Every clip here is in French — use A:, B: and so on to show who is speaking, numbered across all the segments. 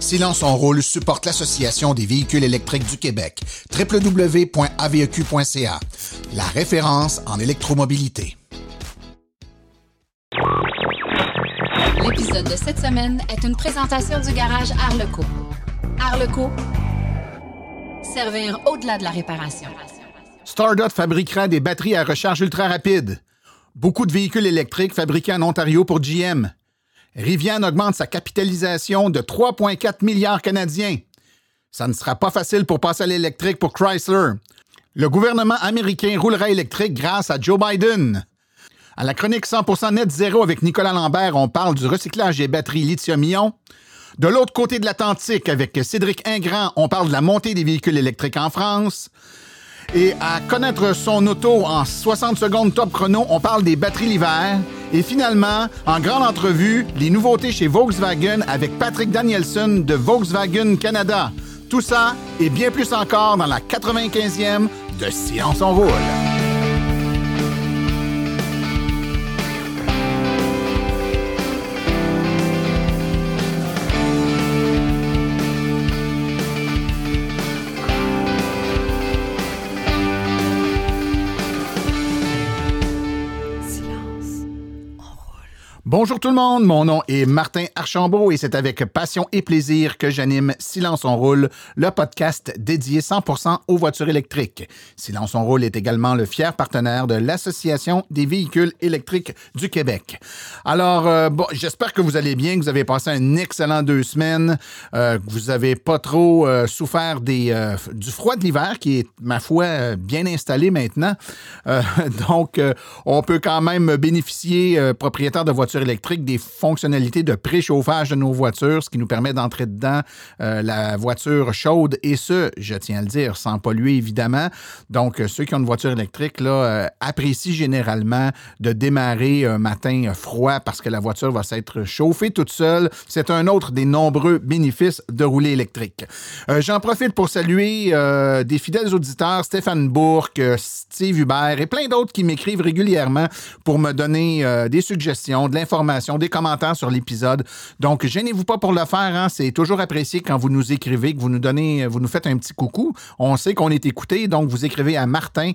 A: Silence en rôle supporte l'Association des véhicules électriques du Québec, www.aveq.ca, la référence en électromobilité.
B: L'épisode de cette semaine est une présentation du garage Arleco. Arleco, servir au-delà de la réparation.
A: Stardot fabriquera des batteries à recharge ultra rapide. Beaucoup de véhicules électriques fabriqués en Ontario pour GM. Rivian augmente sa capitalisation de 3,4 milliards canadiens. Ça ne sera pas facile pour passer à l'électrique pour Chrysler. Le gouvernement américain roulera électrique grâce à Joe Biden. À la chronique 100% net zéro avec Nicolas Lambert, on parle du recyclage des batteries lithium-ion. De l'autre côté de l'Atlantique, avec Cédric Ingrand, on parle de la montée des véhicules électriques en France. Et à connaître son auto en 60 secondes top chrono, on parle des batteries l'hiver. Et finalement, en grande entrevue, les nouveautés chez Volkswagen avec Patrick Danielson de Volkswagen Canada. Tout ça et bien plus encore dans la 95e de Science en roule. Bonjour tout le monde, mon nom est Martin Archambault et c'est avec passion et plaisir que j'anime Silence on roule, le podcast dédié 100% aux voitures électriques. Silence on roule est également le fier partenaire de l'Association des véhicules électriques du Québec. Alors, euh, j'espère que vous allez bien, que vous avez passé un excellent deux semaines, euh, que vous avez pas trop euh, souffert du froid de l'hiver qui est, ma foi, bien installé maintenant. Donc, on peut quand même bénéficier, propriétaire de voitures électriques des fonctionnalités de préchauffage de nos voitures, ce qui nous permet d'entrer dedans euh, la voiture chaude et ce, je tiens à le dire, sans polluer évidemment. Donc, euh, ceux qui ont une voiture électrique là, euh, apprécient généralement de démarrer un matin froid parce que la voiture va s'être chauffée toute seule. C'est un autre des nombreux bénéfices de rouler électrique. J'en profite pour saluer des fidèles auditeurs, Stéphane Bourque, Steve Hubert et plein d'autres qui m'écrivent régulièrement pour me donner des suggestions, de l'information, des commentaires sur l'épisode. Donc, gênez-vous pas pour le faire. Hein. C'est toujours apprécié quand vous nous écrivez, que vous nous donnez, vous nous faites un petit coucou. On sait qu'on est écouté, donc vous écrivez à martin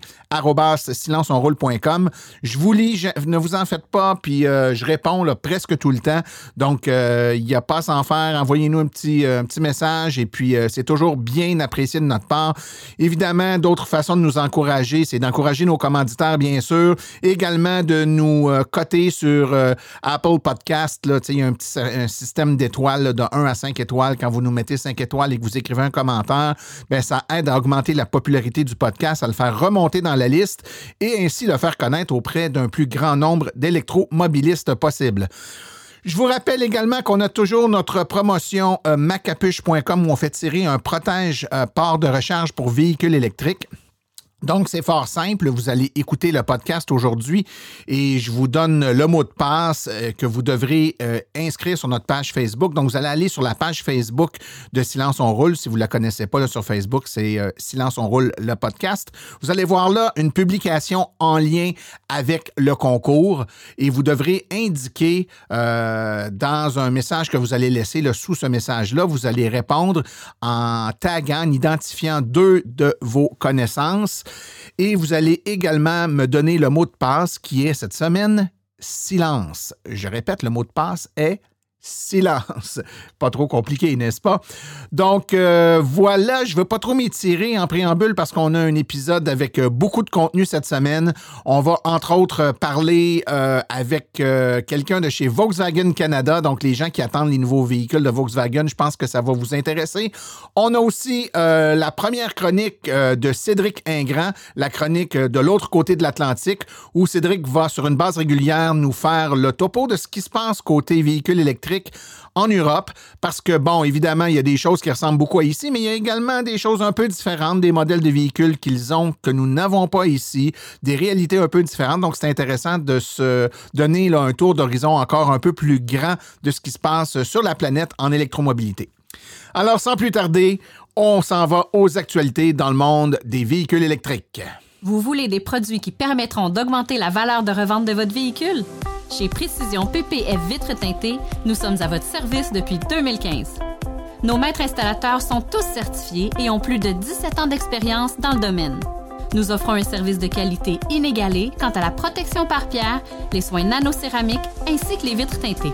A: silenceonroule.com. Je vous lis, ne vous en faites pas, puis euh, je réponds presque tout le temps. Donc, euh, il n'y a pas à s'en faire. Envoyez-nous un petit, euh, un petit message et puis euh, c'est toujours bien apprécié de notre part. Évidemment, d'autres façons de nous encourager, c'est d'encourager nos commanditaires, bien sûr. Également de nous euh, coter sur euh, Apple Podcast. Là, il y a un petit système d'étoiles de 1 à 5 étoiles. Quand vous nous mettez 5 étoiles et que vous écrivez un commentaire, ben, ça aide à augmenter la popularité du podcast, à le faire remonter dans la liste et ainsi le faire connaître auprès d'un plus grand nombre d'électromobilistes possible. Je vous rappelle également qu'on a toujours notre promotion euh, macapuche.com où on fait tirer un protège euh, port de recharge pour véhicules électriques. Donc, c'est fort simple. Vous allez écouter le podcast aujourd'hui et je vous donne le mot de passe euh, que vous devrez euh, inscrire sur notre page Facebook. Donc, vous allez aller sur la page Facebook de Silence on roule. Si vous ne la connaissez pas sur Facebook, c'est euh, Silence on roule, le podcast. Vous allez voir là une publication en lien avec le concours et vous devrez indiquer dans un message que vous allez laisser là, sous ce message-là, vous allez répondre en taguant, en identifiant deux de vos connaissances et vous allez également me donner le mot de passe qui est cette semaine silence. Je répète, le mot de passe est silence. Pas trop compliqué, n'est-ce pas? Donc euh, voilà, je ne veux pas trop m'étirer en préambule parce qu'on a un épisode avec euh, beaucoup de contenu cette semaine. On va entre autres euh, parler avec quelqu'un de chez Volkswagen Canada, donc les gens qui attendent les nouveaux véhicules de Volkswagen, je pense que ça va vous intéresser. On a aussi la première chronique de Cédric Ingrand, la chronique de l'autre côté de l'Atlantique, où Cédric va sur une base régulière nous faire le topo de ce qui se passe côté véhicules électriques en Europe, parce que, bon, évidemment, il y a des choses qui ressemblent beaucoup à ici, mais il y a également des choses un peu différentes, des modèles de véhicules qu'ils ont que nous n'avons pas ici, des réalités un peu différentes. Donc, c'est intéressant de se donner un tour d'horizon encore un peu plus grand de ce qui se passe sur la planète en électromobilité. Alors, sans plus tarder, on s'en va aux actualités dans le monde des véhicules électriques.
B: Vous voulez des produits qui permettront d'augmenter la valeur de revente de votre véhicule? Chez Précision PPF Vitre teintée, nous sommes à votre service depuis 2015. Nos maîtres installateurs sont tous certifiés et ont plus de 17 ans d'expérience dans le domaine. Nous offrons un service de qualité inégalé quant à la protection par pierre, les soins nanocéramiques ainsi que les vitres teintées.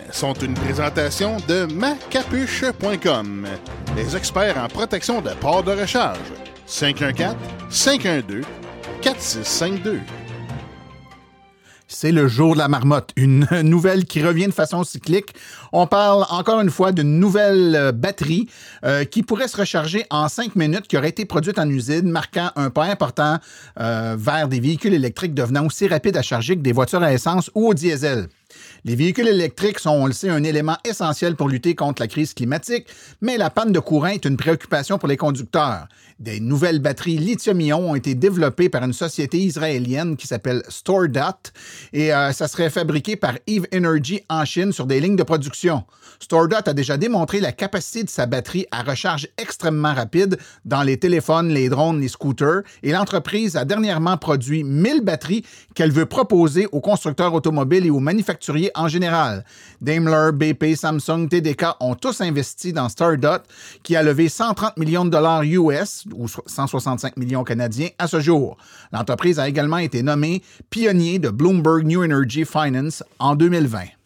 C: sont une présentation de macapuche.com, les experts en protection de ports de recharge. 514-512-4652.
A: C'est le jour de la marmotte, une nouvelle qui revient de façon cyclique. On parle encore une fois d'une nouvelle euh, batterie euh, qui pourrait se recharger en cinq minutes, qui aurait été produite en usine, marquant un pas important euh, vers des véhicules électriques devenant aussi rapides à charger que des voitures à essence ou au diesel. Les véhicules électriques sont, on le sait, un élément essentiel pour lutter contre la crise climatique, mais la panne de courant est une préoccupation pour les conducteurs. Des nouvelles batteries lithium-ion ont été développées par une société israélienne qui s'appelle StoreDot et euh, ça serait fabriqué par Eve Energy en Chine sur des lignes de production. StoreDot a déjà démontré la capacité de sa batterie à recharge extrêmement rapide dans les téléphones, les drones, les scooters et l'entreprise a dernièrement produit 1000 batteries qu'elle veut proposer aux constructeurs automobiles et aux manufacturiers en général. Daimler, BP, Samsung, TDK ont tous investi dans Stardot, qui a levé 130 millions de dollars US, ou 165 millions canadiens, à ce jour. L'entreprise a également été nommée pionnier de Bloomberg New Energy Finance en 2020.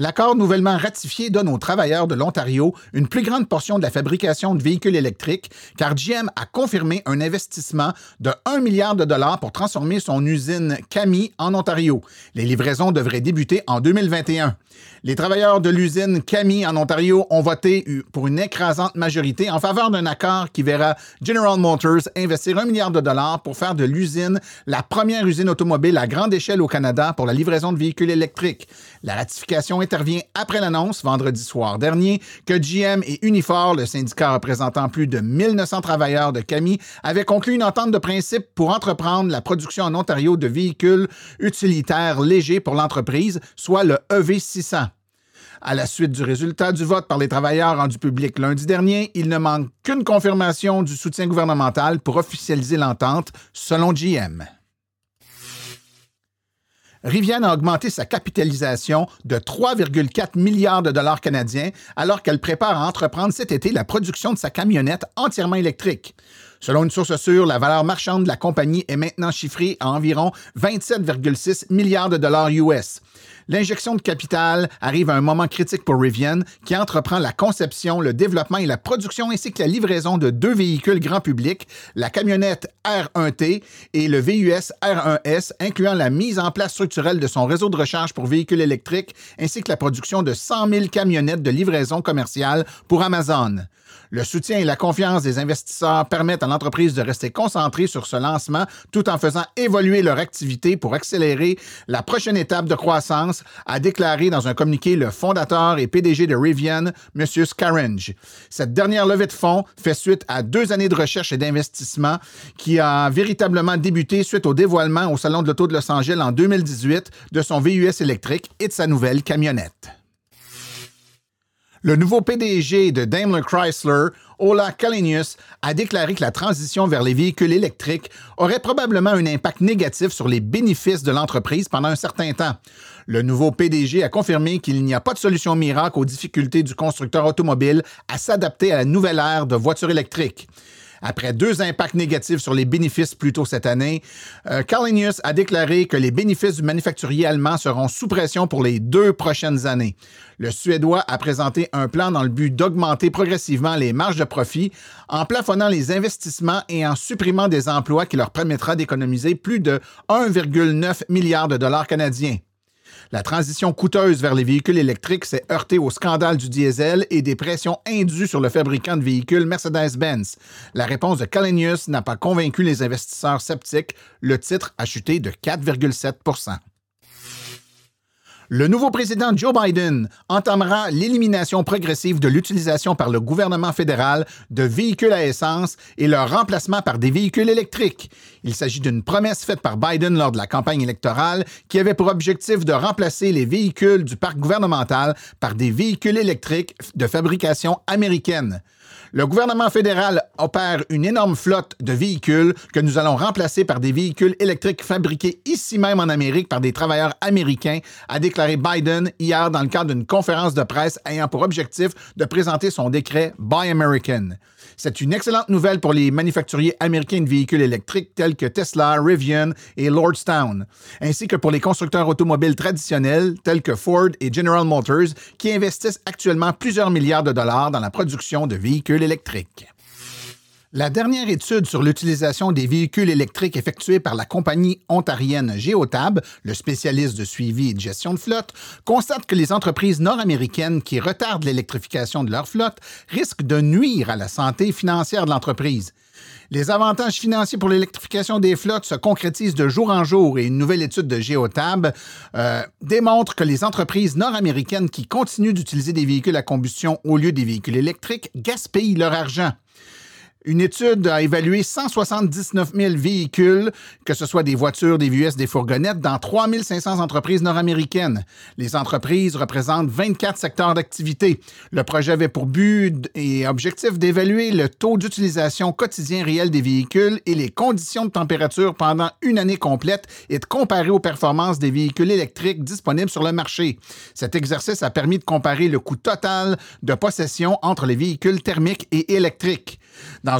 A: L'accord nouvellement ratifié donne aux travailleurs de l'Ontario une plus grande portion de la fabrication de véhicules électriques, car GM a confirmé un investissement de 1 milliard de dollars pour transformer son usine Cami en Ontario. Les livraisons devraient débuter en 2021. Les travailleurs de l'usine Cami en Ontario ont voté pour une écrasante majorité en faveur d'un accord qui verra General Motors investir un milliard de dollars pour faire de l'usine la première usine automobile à grande échelle au Canada pour la livraison de véhicules électriques. La ratification intervient après l'annonce vendredi soir dernier que GM et Unifor, le syndicat représentant plus de 1900 travailleurs de Cami, avaient conclu une entente de principe pour entreprendre la production en Ontario de véhicules utilitaires légers pour l'entreprise, soit le EV600. À la suite du résultat du vote par les travailleurs rendu public lundi dernier, il ne manque qu'une confirmation du soutien gouvernemental pour officialiser l'entente, selon GM. Rivian a augmenté sa capitalisation de 3,4 milliards de dollars canadiens alors qu'elle prépare à entreprendre cet été la production de sa camionnette entièrement électrique. Selon une source sûre, la valeur marchande de la compagnie est maintenant chiffrée à environ 27,6 milliards de dollars US. L'injection de capital arrive à un moment critique pour Rivian, qui entreprend la conception, le développement et la production ainsi que la livraison de deux véhicules grand public, la camionnette R1T et le VUS R1S, incluant la mise en place structurelle de son réseau de recharge pour véhicules électriques, ainsi que la production de 100 000 camionnettes de livraison commerciale pour Amazon. Le soutien et la confiance des investisseurs permettent à l'entreprise de rester concentrée sur ce lancement tout en faisant évoluer leur activité pour accélérer la prochaine étape de croissance, a déclaré dans un communiqué le fondateur et PDG de Rivian, M. Scarange. Cette dernière levée de fonds fait suite à deux années de recherche et d'investissement qui a véritablement débuté suite au dévoilement au Salon de l'Auto de Los Angeles en 2018 de son VUS électrique et de sa nouvelle camionnette. Le nouveau PDG de Daimler Chrysler, Ola Kalinius, a déclaré que la transition vers les véhicules électriques aurait probablement un impact négatif sur les bénéfices de l'entreprise pendant un certain temps. Le nouveau PDG a confirmé qu'il n'y a pas de solution miracle aux difficultés du constructeur automobile à s'adapter à la nouvelle ère de voitures électriques. Après deux impacts négatifs sur les bénéfices plus tôt cette année, euh, a déclaré que les bénéfices du manufacturier allemand seront sous pression pour les deux prochaines années. Le Suédois a présenté un plan dans le but d'augmenter progressivement les marges de profit en plafonnant les investissements et en supprimant des emplois qui leur permettra d'économiser plus de 1,9 milliard de dollars canadiens. La transition coûteuse vers les véhicules électriques s'est heurtée au scandale du diesel et des pressions indues sur le fabricant de véhicules Mercedes-Benz. La réponse de Kalenius n'a pas convaincu les investisseurs sceptiques. Le titre a chuté de 4,7 le nouveau président Joe Biden entamera l'élimination progressive de l'utilisation par le gouvernement fédéral de véhicules à essence et leur remplacement par des véhicules électriques. Il s'agit d'une promesse faite par Biden lors de la campagne électorale qui avait pour objectif de remplacer les véhicules du parc gouvernemental par des véhicules électriques de fabrication américaine. Le gouvernement fédéral opère une énorme flotte de véhicules que nous allons remplacer par des véhicules électriques fabriqués ici même en Amérique par des travailleurs américains, a déclaré Biden hier dans le cadre d'une conférence de presse ayant pour objectif de présenter son décret Buy American. C'est une excellente nouvelle pour les manufacturiers américains de véhicules électriques tels que Tesla, Rivian et Lordstown, ainsi que pour les constructeurs automobiles traditionnels tels que Ford et General Motors qui investissent actuellement plusieurs milliards de dollars dans la production de véhicules électriques. La dernière étude sur l'utilisation des véhicules électriques effectuée par la compagnie ontarienne Geotab, le spécialiste de suivi et de gestion de flotte, constate que les entreprises nord-américaines qui retardent l'électrification de leur flotte risquent de nuire à la santé financière de l'entreprise. Les avantages financiers pour l'électrification des flottes se concrétisent de jour en jour et une nouvelle étude de Geotab euh, démontre que les entreprises nord-américaines qui continuent d'utiliser des véhicules à combustion au lieu des véhicules électriques gaspillent leur argent. Une étude a évalué 179 000 véhicules, que ce soit des voitures, des VUS, des fourgonnettes, dans 3 500 entreprises nord-américaines. Les entreprises représentent 24 secteurs d'activité. Le projet avait pour but et objectif d'évaluer le taux d'utilisation quotidien réel des véhicules et les conditions de température pendant une année complète et de comparer aux performances des véhicules électriques disponibles sur le marché. Cet exercice a permis de comparer le coût total de possession entre les véhicules thermiques et électriques.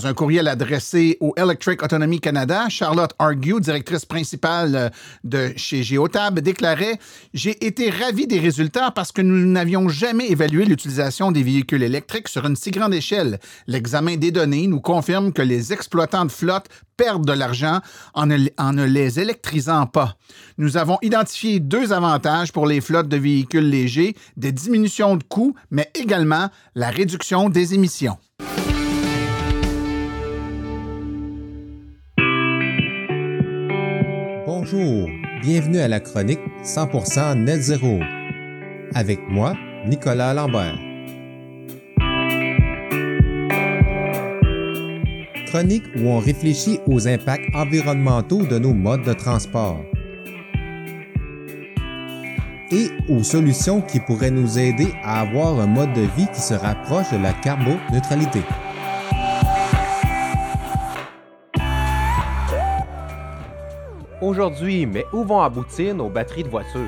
A: Un courriel adressé au Electric Autonomy Canada, Charlotte Argue, directrice principale euh, de chez Geotab, déclarait J'ai été ravi des résultats parce que nous n'avions jamais évalué l'utilisation des véhicules électriques sur une si grande échelle. L'examen des données nous confirme que les exploitants de flotte perdent de l'argent en ne, les électrisant pas. Nous avons identifié deux avantages pour les flottes de véhicules légers, des diminutions de coûts, mais également la réduction des émissions.
D: Bonjour, bienvenue à la chronique 100% Net Zéro. Avec moi, Nicolas Lambert. Chronique où on réfléchit aux impacts environnementaux de nos modes de transport et aux solutions qui pourraient nous aider à avoir un mode de vie qui se rapproche de la carboneutralité.
E: Aujourd'hui, mais où vont aboutir nos batteries de voitures?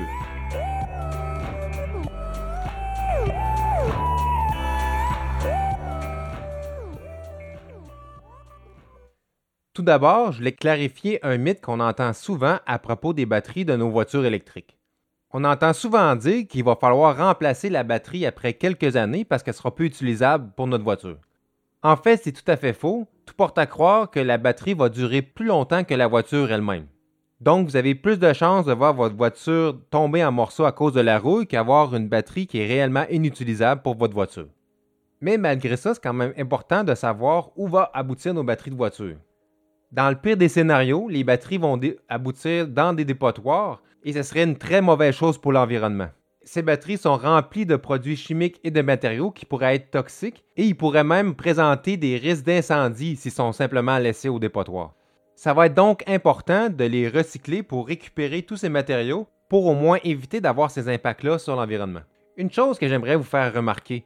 E: Tout d'abord, je voulais clarifier un mythe qu'on entend souvent à propos des batteries de nos voitures électriques. On entend souvent dire qu'il va falloir remplacer la batterie après quelques années parce qu'elle sera plus utilisable pour notre voiture. En fait, c'est tout à fait faux. Tout porte à croire que la batterie va durer plus longtemps que la voiture elle-même. Donc, vous avez plus de chances de voir votre voiture tomber en morceaux à cause de la rouille qu'avoir une batterie qui est réellement inutilisable pour votre voiture. Mais malgré ça, c'est quand même important de savoir où va aboutir nos batteries de voiture. Dans le pire des scénarios, les batteries vont aboutir dans des dépotoirs et ce serait une très mauvaise chose pour l'environnement. Ces batteries sont remplies de produits chimiques et de matériaux qui pourraient être toxiques et ils pourraient même présenter des risques d'incendie s'ils sont simplement laissés au dépotoir. Ça va être donc important de les recycler pour récupérer tous ces matériaux pour au moins éviter d'avoir ces impacts-là sur l'environnement. Une chose que j'aimerais vous faire remarquer,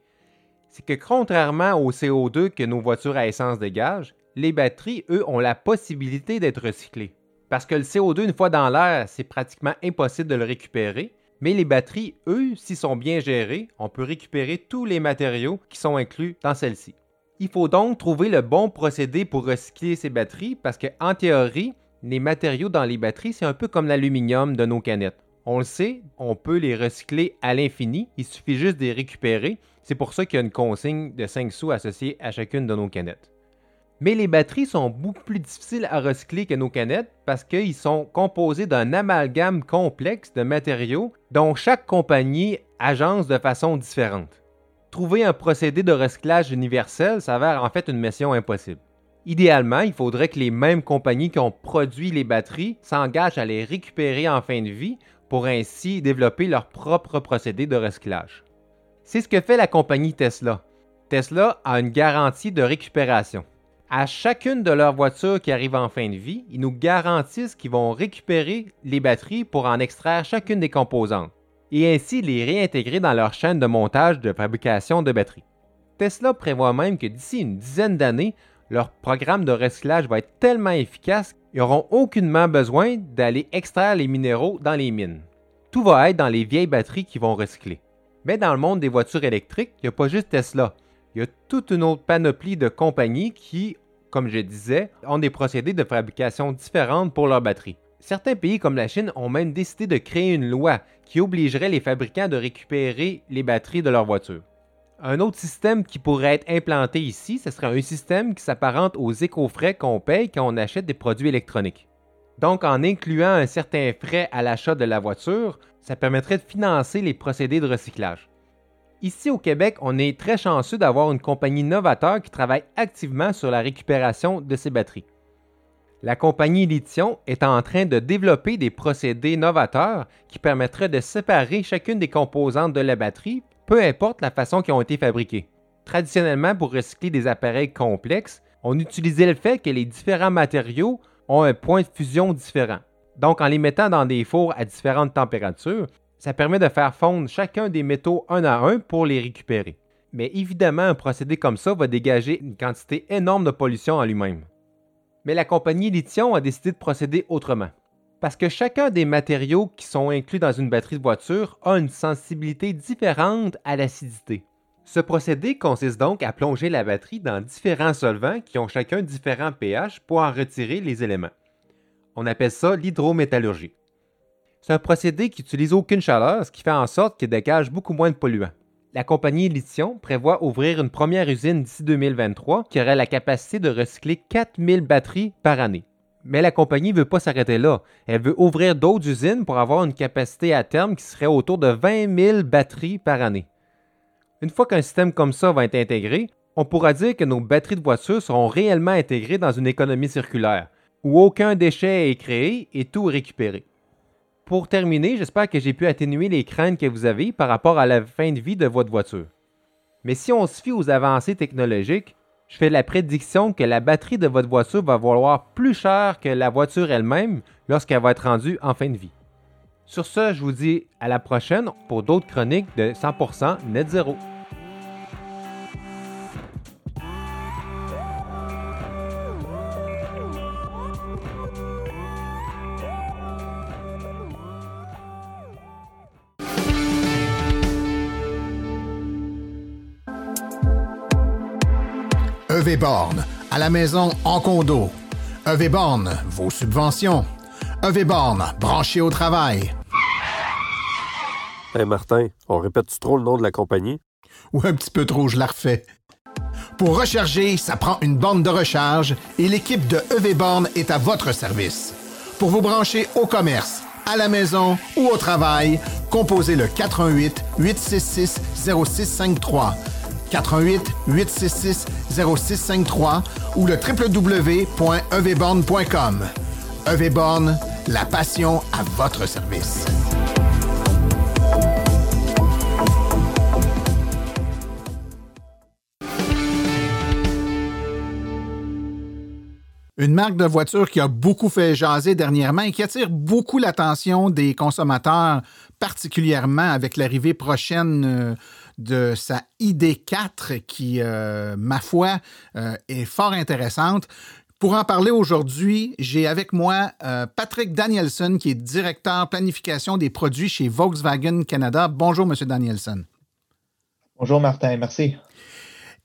E: c'est que contrairement au CO2 que nos voitures à essence dégagent, les batteries, eux, ont la possibilité d'être recyclées. Parce que le CO2, une fois dans l'air, c'est pratiquement impossible de le récupérer, mais les batteries, eux, s'ils sont bien gérées, on peut récupérer tous les matériaux qui sont inclus dans celles-ci. Il faut donc trouver le bon procédé pour recycler ces batteries parce qu'en théorie, les matériaux dans les batteries, c'est un peu comme l'aluminium de nos canettes. On le sait, on peut les recycler à l'infini, il suffit juste de les récupérer. C'est pour ça qu'il y a une consigne de 5 sous associée à chacune de nos canettes. Mais les batteries sont beaucoup plus difficiles à recycler que nos canettes parce qu'ils sont composés d'un amalgame complexe de matériaux dont chaque compagnie agence de façon différente. Trouver un procédé de recyclage universel s'avère en fait une mission impossible. Idéalement, il faudrait que les mêmes compagnies qui ont produit les batteries s'engagent à les récupérer en fin de vie pour ainsi développer leur propre procédé de recyclage. C'est ce que fait la compagnie Tesla. Tesla a une garantie de récupération. À chacune de leurs voitures qui arrivent en fin de vie, ils nous garantissent qu'ils vont récupérer les batteries pour en extraire chacune des composantes et ainsi les réintégrer dans leur chaîne de montage de fabrication de batteries. Tesla prévoit même que d'ici une dizaine d'années, leur programme de recyclage va être tellement efficace ils n'auront aucunement besoin d'aller extraire les minéraux dans les mines. Tout va être dans les vieilles batteries qui vont recycler. Mais dans le monde des voitures électriques, il n'y a pas juste Tesla. Il y a toute une autre panoplie de compagnies qui, comme je disais, ont des procédés de fabrication différents pour leurs batteries. Certains pays comme la Chine ont même décidé de créer une loi qui obligerait les fabricants de récupérer les batteries de leurs voitures. Un autre système qui pourrait être implanté ici, ce serait un système qui s'apparente aux éco-frais qu'on paye quand on achète des produits électroniques. Donc, en incluant un certain frais à l'achat de la voiture, ça permettrait de financer les procédés de recyclage. Ici au Québec, on est très chanceux d'avoir une compagnie novateur qui travaille activement sur la récupération de ces batteries. La compagnie Lithium est en train de développer des procédés novateurs qui permettraient de séparer chacune des composantes de la batterie peu importe la façon qu'ils ont été fabriqués. Traditionnellement, pour recycler des appareils complexes, on utilisait le fait que les différents matériaux ont un point de fusion différent. Donc, en les mettant dans des fours à différentes températures, ça permet de faire fondre chacun des métaux un à un pour les récupérer. Mais évidemment, un procédé comme ça va dégager une quantité énorme de pollution en lui-même. Mais la compagnie Lithium a décidé de procéder autrement parce que chacun des matériaux qui sont inclus dans une batterie de voiture a une sensibilité différente à l'acidité. Ce procédé consiste donc à plonger la batterie dans différents solvants qui ont chacun différents pH pour en retirer les éléments. On appelle ça l'hydrométallurgie. C'est un procédé qui n'utilise aucune chaleur, ce qui fait en sorte qu'il dégage beaucoup moins de polluants. La compagnie Lithium prévoit ouvrir une première usine d'ici 2023 qui aurait la capacité de recycler 4000 batteries par année. Mais la compagnie ne veut pas s'arrêter là. Elle veut ouvrir d'autres usines pour avoir une capacité à terme qui serait autour de 20 000 batteries par année. Une fois qu'un système comme ça va être intégré, on pourra dire que nos batteries de voitures seront réellement intégrées dans une économie circulaire, où aucun déchet est créé et tout est récupéré. Pour terminer, j'espère que j'ai pu atténuer les craintes que vous avez par rapport à la fin de vie de votre voiture. Mais si on se fie aux avancées technologiques, je fais la prédiction que la batterie de votre voiture va valoir plus cher que la voiture elle-même lorsqu'elle va être rendue en fin de vie. Sur ce, je vous dis à la prochaine pour d'autres chroniques de 100% Net Zero.
A: EV Born, à la maison, en condo. EV Born, vos subventions. EV Born, branché au travail.
F: Hey Martin, on répète-tu trop le nom de la compagnie?
A: Ou un petit peu trop, je la refais. Pour recharger, ça prend une borne de recharge et l'équipe de EV Born est à votre service. Pour vous brancher au commerce, à la maison ou au travail, composez le 418 866 0653 88 866 0653 ou le www.evborn.com. EVborn, la passion à votre service. Une marque de voiture qui a beaucoup fait jaser dernièrement et qui attire beaucoup l'attention des consommateurs, particulièrement avec l'arrivée prochaine euh, de sa ID4 qui, euh, ma foi, euh, est fort intéressante. Pour en parler aujourd'hui, j'ai avec moi euh, Patrick Danielson, qui est directeur planification des produits chez Volkswagen Canada. Bonjour, Monsieur Danielson.
G: Bonjour, Martin. Merci.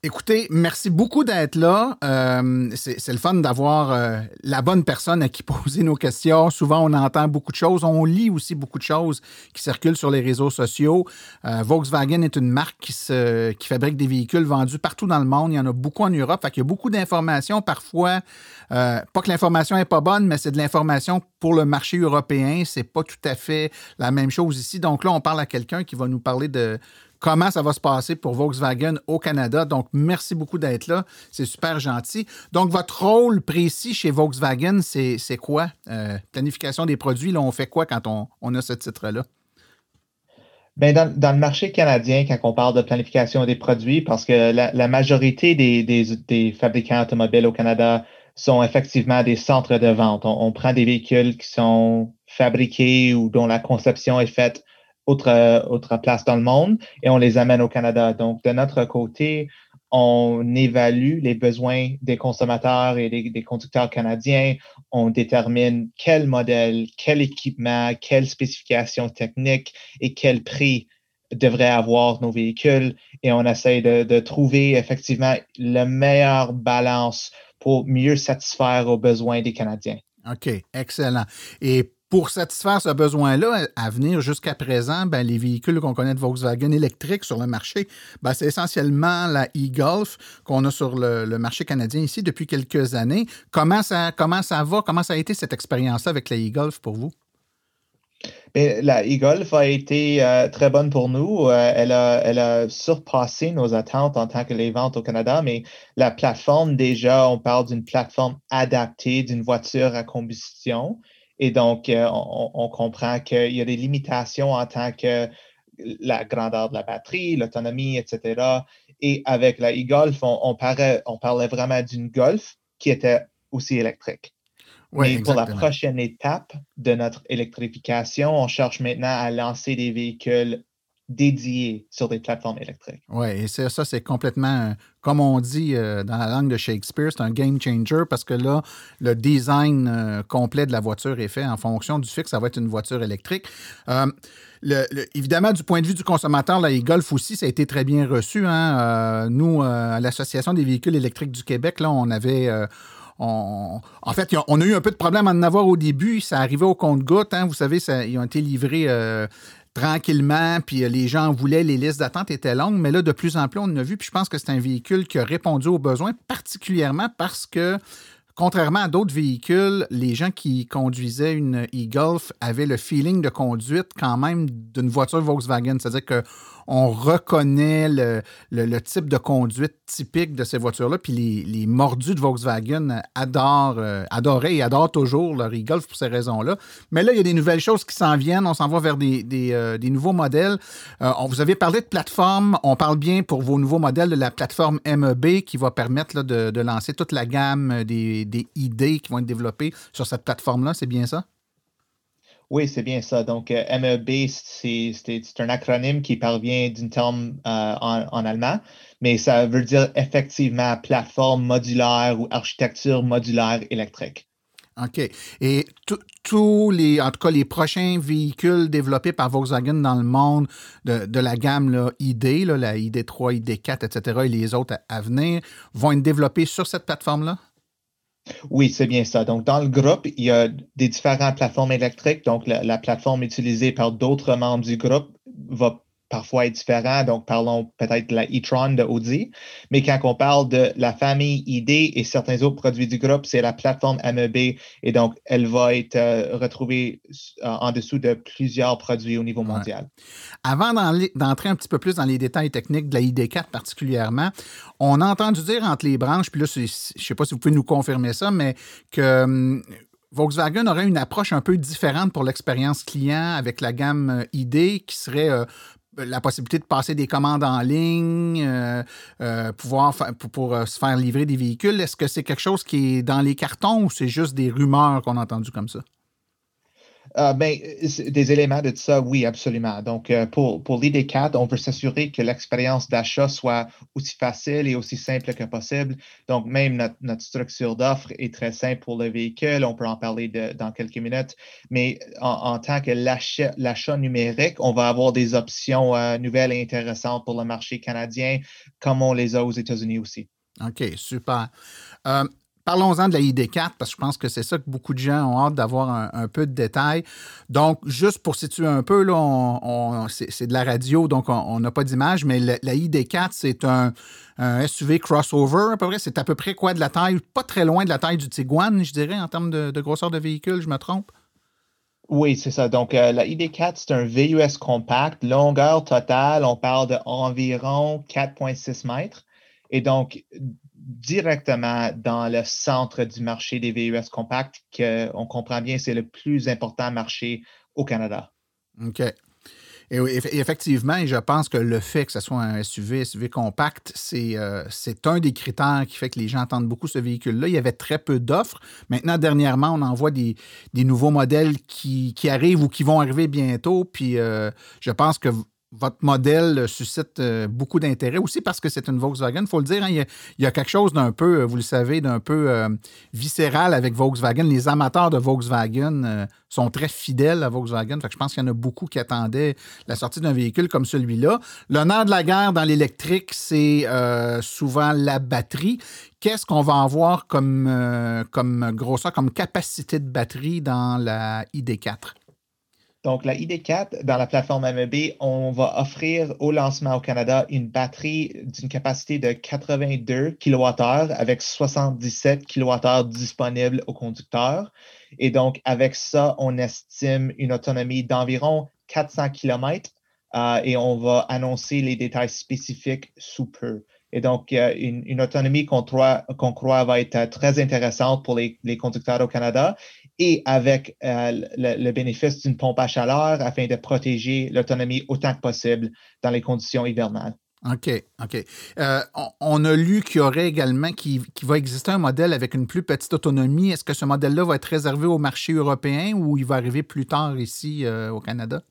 A: Écoutez, merci beaucoup d'être là. Euh, c'est le fun d'avoir euh, la bonne personne à qui poser nos questions. Souvent, on entend beaucoup de choses. On lit aussi beaucoup de choses qui circulent sur les réseaux sociaux. Euh, Volkswagen est une marque qui, se, qui fabrique des véhicules vendus partout dans le monde. Il y en a beaucoup en Europe. Fait qu'il y a beaucoup d'informations. Parfois, pas que l'information n'est pas bonne, mais c'est de l'information pour le marché européen. C'est pas tout à fait la même chose ici. Donc là, on parle à quelqu'un qui va nous parler de comment ça va se passer pour Volkswagen au Canada? Donc, merci beaucoup d'être là. C'est super gentil. Donc, votre rôle précis chez Volkswagen, c'est quoi? Euh, planification des produits, là, on fait quoi quand on, a ce titre-là?
G: Bien, dans, le marché canadien, quand on parle de planification des produits, parce que la, majorité des, fabricants automobiles au Canada sont effectivement des centres de vente. on prend des véhicules qui sont fabriqués ou dont la conception est faite autre, autre place dans le monde et on les amène au Canada. Donc, de notre côté, on évalue les besoins des consommateurs et des, conducteurs canadiens. On détermine quel modèle, quel équipement, quelles spécifications techniques et quel prix devraient avoir nos véhicules. Et on essaie de, de trouver effectivement la meilleure balance pour mieux satisfaire aux besoins des Canadiens.
A: OK, excellent. Et pour satisfaire ce besoin-là, à venir jusqu'à présent, ben, les véhicules qu'on connaît de Volkswagen électriques sur le marché, ben, c'est essentiellement la e-Golf qu'on a sur le, marché canadien ici depuis quelques années. Comment ça, comment ça va? Comment ça a été cette expérience avec la e-Golf pour vous?
G: Ben, la e-Golf a été euh, très bonne pour nous. Euh, elle, a, elle, a, surpassé nos attentes en tant que les ventes au Canada, mais la plateforme, déjà, on parle d'une plateforme adaptée d'une voiture à combustion. Et donc, euh, on, comprend qu'il y a des limitations en tant que la grandeur de la batterie, l'autonomie, etc. Et avec la e-Golf, on, parlait, vraiment d'une Golf qui était aussi électrique. Mais pour la prochaine étape de notre électrification, on cherche maintenant à lancer des véhicules dédiés sur des plateformes électriques.
A: Oui, et ça, c'est complètement, comme on dit euh, dans la langue de Shakespeare, c'est un game changer parce que là, le design euh, complet de la voiture est fait en fonction du fait que ça va être une voiture électrique. Euh, évidemment, du point de vue du consommateur, la e-Golf aussi, ça a été très bien reçu. Hein. nous, à l'Association des véhicules électriques du Québec, là, on avait... en fait, on a eu un peu de problème à en avoir au début. Ça arrivait au compte-goutte. Hein. Vous savez, ça, ils ont été livrés tranquillement, puis euh, les gens voulaient, les listes d'attente étaient longues, mais là, de plus en plus, on en a vu, puis je pense que c'est un véhicule qui a répondu aux besoins, particulièrement parce que Contrairement à d'autres véhicules, les gens qui conduisaient une e-Golf avaient le feeling de conduite quand même d'une voiture Volkswagen. C'est-à-dire que on reconnaît le, type de conduite typique de ces voitures-là. Puis les, mordus de Volkswagen adorent, euh, adoraient et adorent toujours leur e-Golf pour ces raisons-là. Mais là, il y a des nouvelles choses qui s'en viennent. On s'en va vers des, euh, nouveaux modèles. Euh, on vous avait parlé de plateforme. On parle bien pour vos nouveaux modèles de la plateforme MEB qui va permettre de, lancer toute la gamme des, des idées qui vont être développées sur cette plateforme-là. C'est bien ça?
G: Oui, c'est bien ça. Donc, euh, MEB, c'est un acronyme qui parvient d'une terme euh, en, allemand, mais ça veut dire effectivement plateforme modulaire ou architecture modulaire électrique.
A: OK. Et tous les, en tout cas, les prochains véhicules développés par Volkswagen dans le monde de, la gamme là, ID, la ID3, ID4, etc., et les autres à venir, vont être développés sur cette plateforme-là?
G: Oui, c'est bien ça. Donc, dans le groupe, il y a des différentes plateformes électriques. Donc, la, plateforme utilisée par d'autres membres du groupe va parfois être différent. Donc, parlons peut-être de la e-tron de Audi. Mais quand on parle de la famille ID et certains autres produits du groupe, c'est la plateforme MEB. Et donc, elle va être euh, retrouvée euh, en dessous de plusieurs produits au niveau mondial.
A: Avant d'entrer un petit peu plus dans les détails techniques de la ID4 particulièrement, on a entendu dire entre les branches, puis là, je ne sais pas si vous pouvez nous confirmer ça, mais que hum, Volkswagen aurait une approche un peu différente pour l'expérience client avec la gamme euh, ID qui serait la possibilité de passer des commandes en ligne, euh, euh, pouvoir pour, euh, se faire livrer des véhicules. Est-ce que c'est quelque chose qui est dans les cartons ou c'est juste des rumeurs qu'on a entendues comme ça?
G: Euh, ben, des éléments de ça, oui, absolument. Donc, euh, pour, pour l'ID4, on veut s'assurer que l'expérience d'achat soit aussi facile et aussi simple que possible. Donc, même notre, structure d'offre est très simple pour le véhicule. On peut en parler dans quelques minutes. Mais en, tant que l'achat numérique, on va avoir des options euh, nouvelles et intéressantes pour le marché canadien, comme on les a aux États-Unis aussi.
A: OK, super. Parlons-en de la ID4, parce que je pense que c'est ça que beaucoup de gens ont hâte d'avoir un, peu de détails. Donc, juste pour situer un peu, là, c'est de la radio, donc on n'a pas d'image, mais la, ID4, c'est un, SUV crossover, à peu près. C'est à peu près quoi de la taille? Pas très loin de la taille du Tiguan, je dirais, en termes de, grosseur de véhicule, je me trompe?
G: Oui, c'est ça. Donc, euh, la ID4, c'est un VUS compact. Longueur totale, on parle d'environ 4,6 mètres. Et donc, directement dans le centre du marché des VUS compacts, qu'on comprend bien, c'est le plus important marché au Canada.
A: OK. Et effectivement, je pense que le fait que ce soit un SUV, SUV compact, euh, c'est un des critères qui fait que les gens attendent beaucoup ce véhicule-là. Il y avait très peu d'offres. Maintenant, dernièrement, on en voit des, nouveaux modèles qui, arrivent ou qui vont arriver bientôt. Puis euh, je pense que votre modèle suscite euh, beaucoup d'intérêt aussi parce que c'est une Volkswagen. Il faut le dire, hein, il, y a, quelque chose d'un peu, euh, vous le savez, d'un peu euh, viscéral avec Volkswagen. Les amateurs de Volkswagen sont très fidèles à Volkswagen. je pense qu'il y en a beaucoup qui attendaient la sortie d'un véhicule comme celui-là. L'honneur de la guerre dans l'électrique, c'est souvent la batterie. Qu'est-ce qu'on va avoir comme, comme grosseur, comme capacité de batterie dans la ID4?
G: Donc, la ID4, dans la plateforme MEB, on va offrir au lancement au Canada une batterie d'une capacité de 82 kWh avec 77 kWh disponibles au conducteur. Et donc, avec ça, on estime une autonomie d'environ 400 km euh, et on va annoncer les détails spécifiques sous peu. Et donc, une, une autonomie qu'on croit, croit, va être très intéressante pour les conducteurs au Canada et avec euh, le, bénéfice d'une pompe à chaleur afin de protéger l'autonomie autant que possible dans les conditions hivernales.
A: OK, OK. Euh, on, a lu qu'il y aurait également, qu'il va exister un modèle avec une plus petite autonomie. Est-ce que ce modèle-là va être réservé au marché européen ou il va arriver plus tard ici euh, au Canada?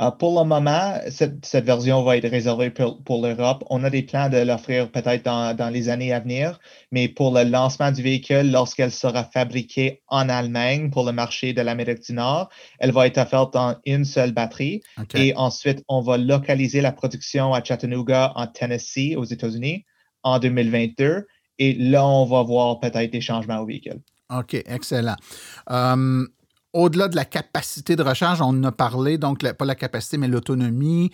G: Euh, pour le moment, cette, version va être réservée pour, l'Europe. On a des plans de l'offrir peut-être dans, les années à venir, mais pour le lancement du véhicule, lorsqu'elle sera fabriquée en Allemagne pour le marché de l'Amérique du Nord, elle va être offerte en une seule batterie. Et ensuite, on va localiser la production à Chattanooga, en Tennessee, aux États-Unis, en 2022. Et là, on va voir peut-être des changements au véhicule.
A: OK, excellent. Hum, au-delà de la capacité de recharge, on en a parlé, donc pas la capacité, mais l'autonomie.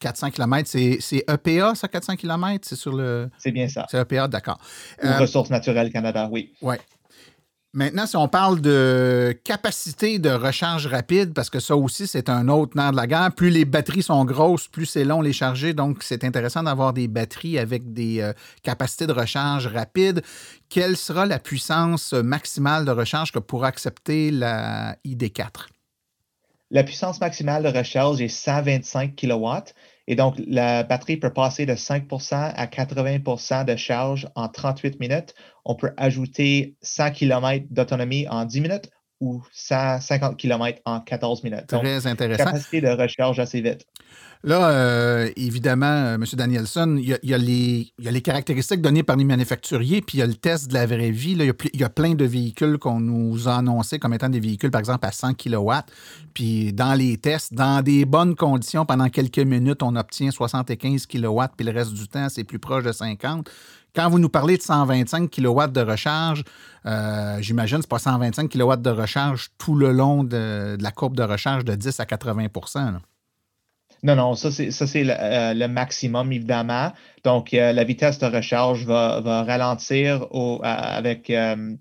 A: 400 km, c'est EPA, ça, 400 km? C'est sur le.
G: C'est bien ça.
A: C'est EPA, d'accord.
G: Euh, Ressources naturelles Canada, oui.
A: Oui. Maintenant, si on parle de capacité de recharge rapide, parce que ça aussi, c'est un autre nerf de la guerre, plus les batteries sont grosses, plus c'est long les charger. Donc, c'est intéressant d'avoir des batteries avec des euh, capacités de recharge rapide. Quelle sera la puissance maximale de recharge que pourra accepter la ID4?
G: La puissance maximale de recharge est 125 kW. Et donc, la batterie peut passer de 5% à 80% de charge en 38 minutes. On peut ajouter 100 km d'autonomie en 10 minutes ou 150 km en 14 minutes.
A: Très intéressant.
G: Capacité de recharge assez vite.
A: Là, euh, évidemment, euh, M. Danielson, il y, a, les, caractéristiques données par les manufacturiers, puis il y a le test de la vraie vie. il, y a, plein de véhicules qu'on nous a annoncés comme étant des véhicules, par exemple, à 100 kW. Puis dans les tests, dans des bonnes conditions, pendant quelques minutes, on obtient 75 kW, puis le reste du temps, c'est plus proche de 50. Quand vous nous parlez de 125 kW de recharge, euh, j'imagine que ce n'est pas 125 kW de recharge tout le long de, la courbe de recharge de 10 à 80%
G: non, non, ça c'est euh, le, maximum, évidemment. Donc, euh, la vitesse de recharge va, ralentir avec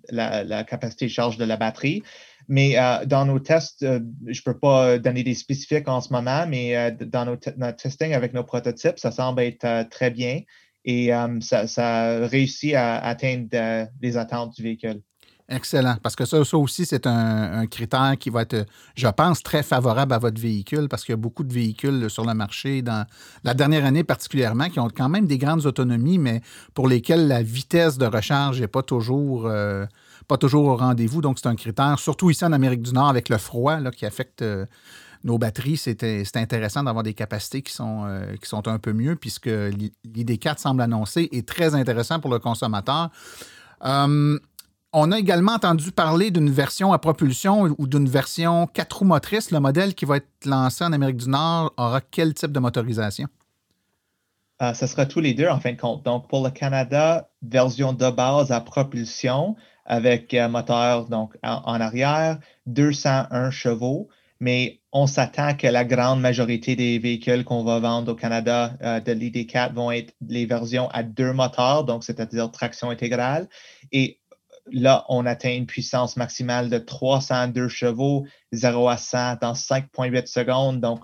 G: la, capacité de charge de la batterie. Mais dans nos tests, je ne peux pas donner des spécifiques en ce moment, mais dans notre testing avec nos prototypes, ça semble être très bien et ça, ça, réussit à atteindre les attentes du véhicule.
A: Excellent. Parce que ça, aussi, c'est un, critère qui va être, je pense, très favorable à votre véhicule parce qu'il y a beaucoup de véhicules sur le marché dans la dernière année particulièrement qui ont quand même des grandes autonomies, mais pour lesquelles la vitesse de recharge n'est pas toujours euh, pas toujours au rendez-vous. Donc, c'est un critère, surtout ici en Amérique du Nord, avec le froid qui affecte euh, nos batteries. C'est intéressant d'avoir des capacités qui sont, euh, qui sont un peu mieux, puisque l'ID4 semble annoncer est très intéressant pour le consommateur. Hum, on a également entendu parler d'une version à propulsion ou d'une version 4 roues motrices. Le modèle qui va être lancé en Amérique du Nord aura quel type de motorisation?
G: Euh, ce sera tous les deux en fin de compte. Donc, pour le Canada, version de base à propulsion avec euh, moteur donc, en, arrière, 201 chevaux, mais on s'attend que la grande majorité des véhicules qu'on va vendre au Canada euh, de l'ID4 vont être les versions à deux moteurs, donc c'est-à-dire traction intégrale. Et là, on atteint une puissance maximale de 302 chevaux, 0 à 100 dans 5,8 secondes, donc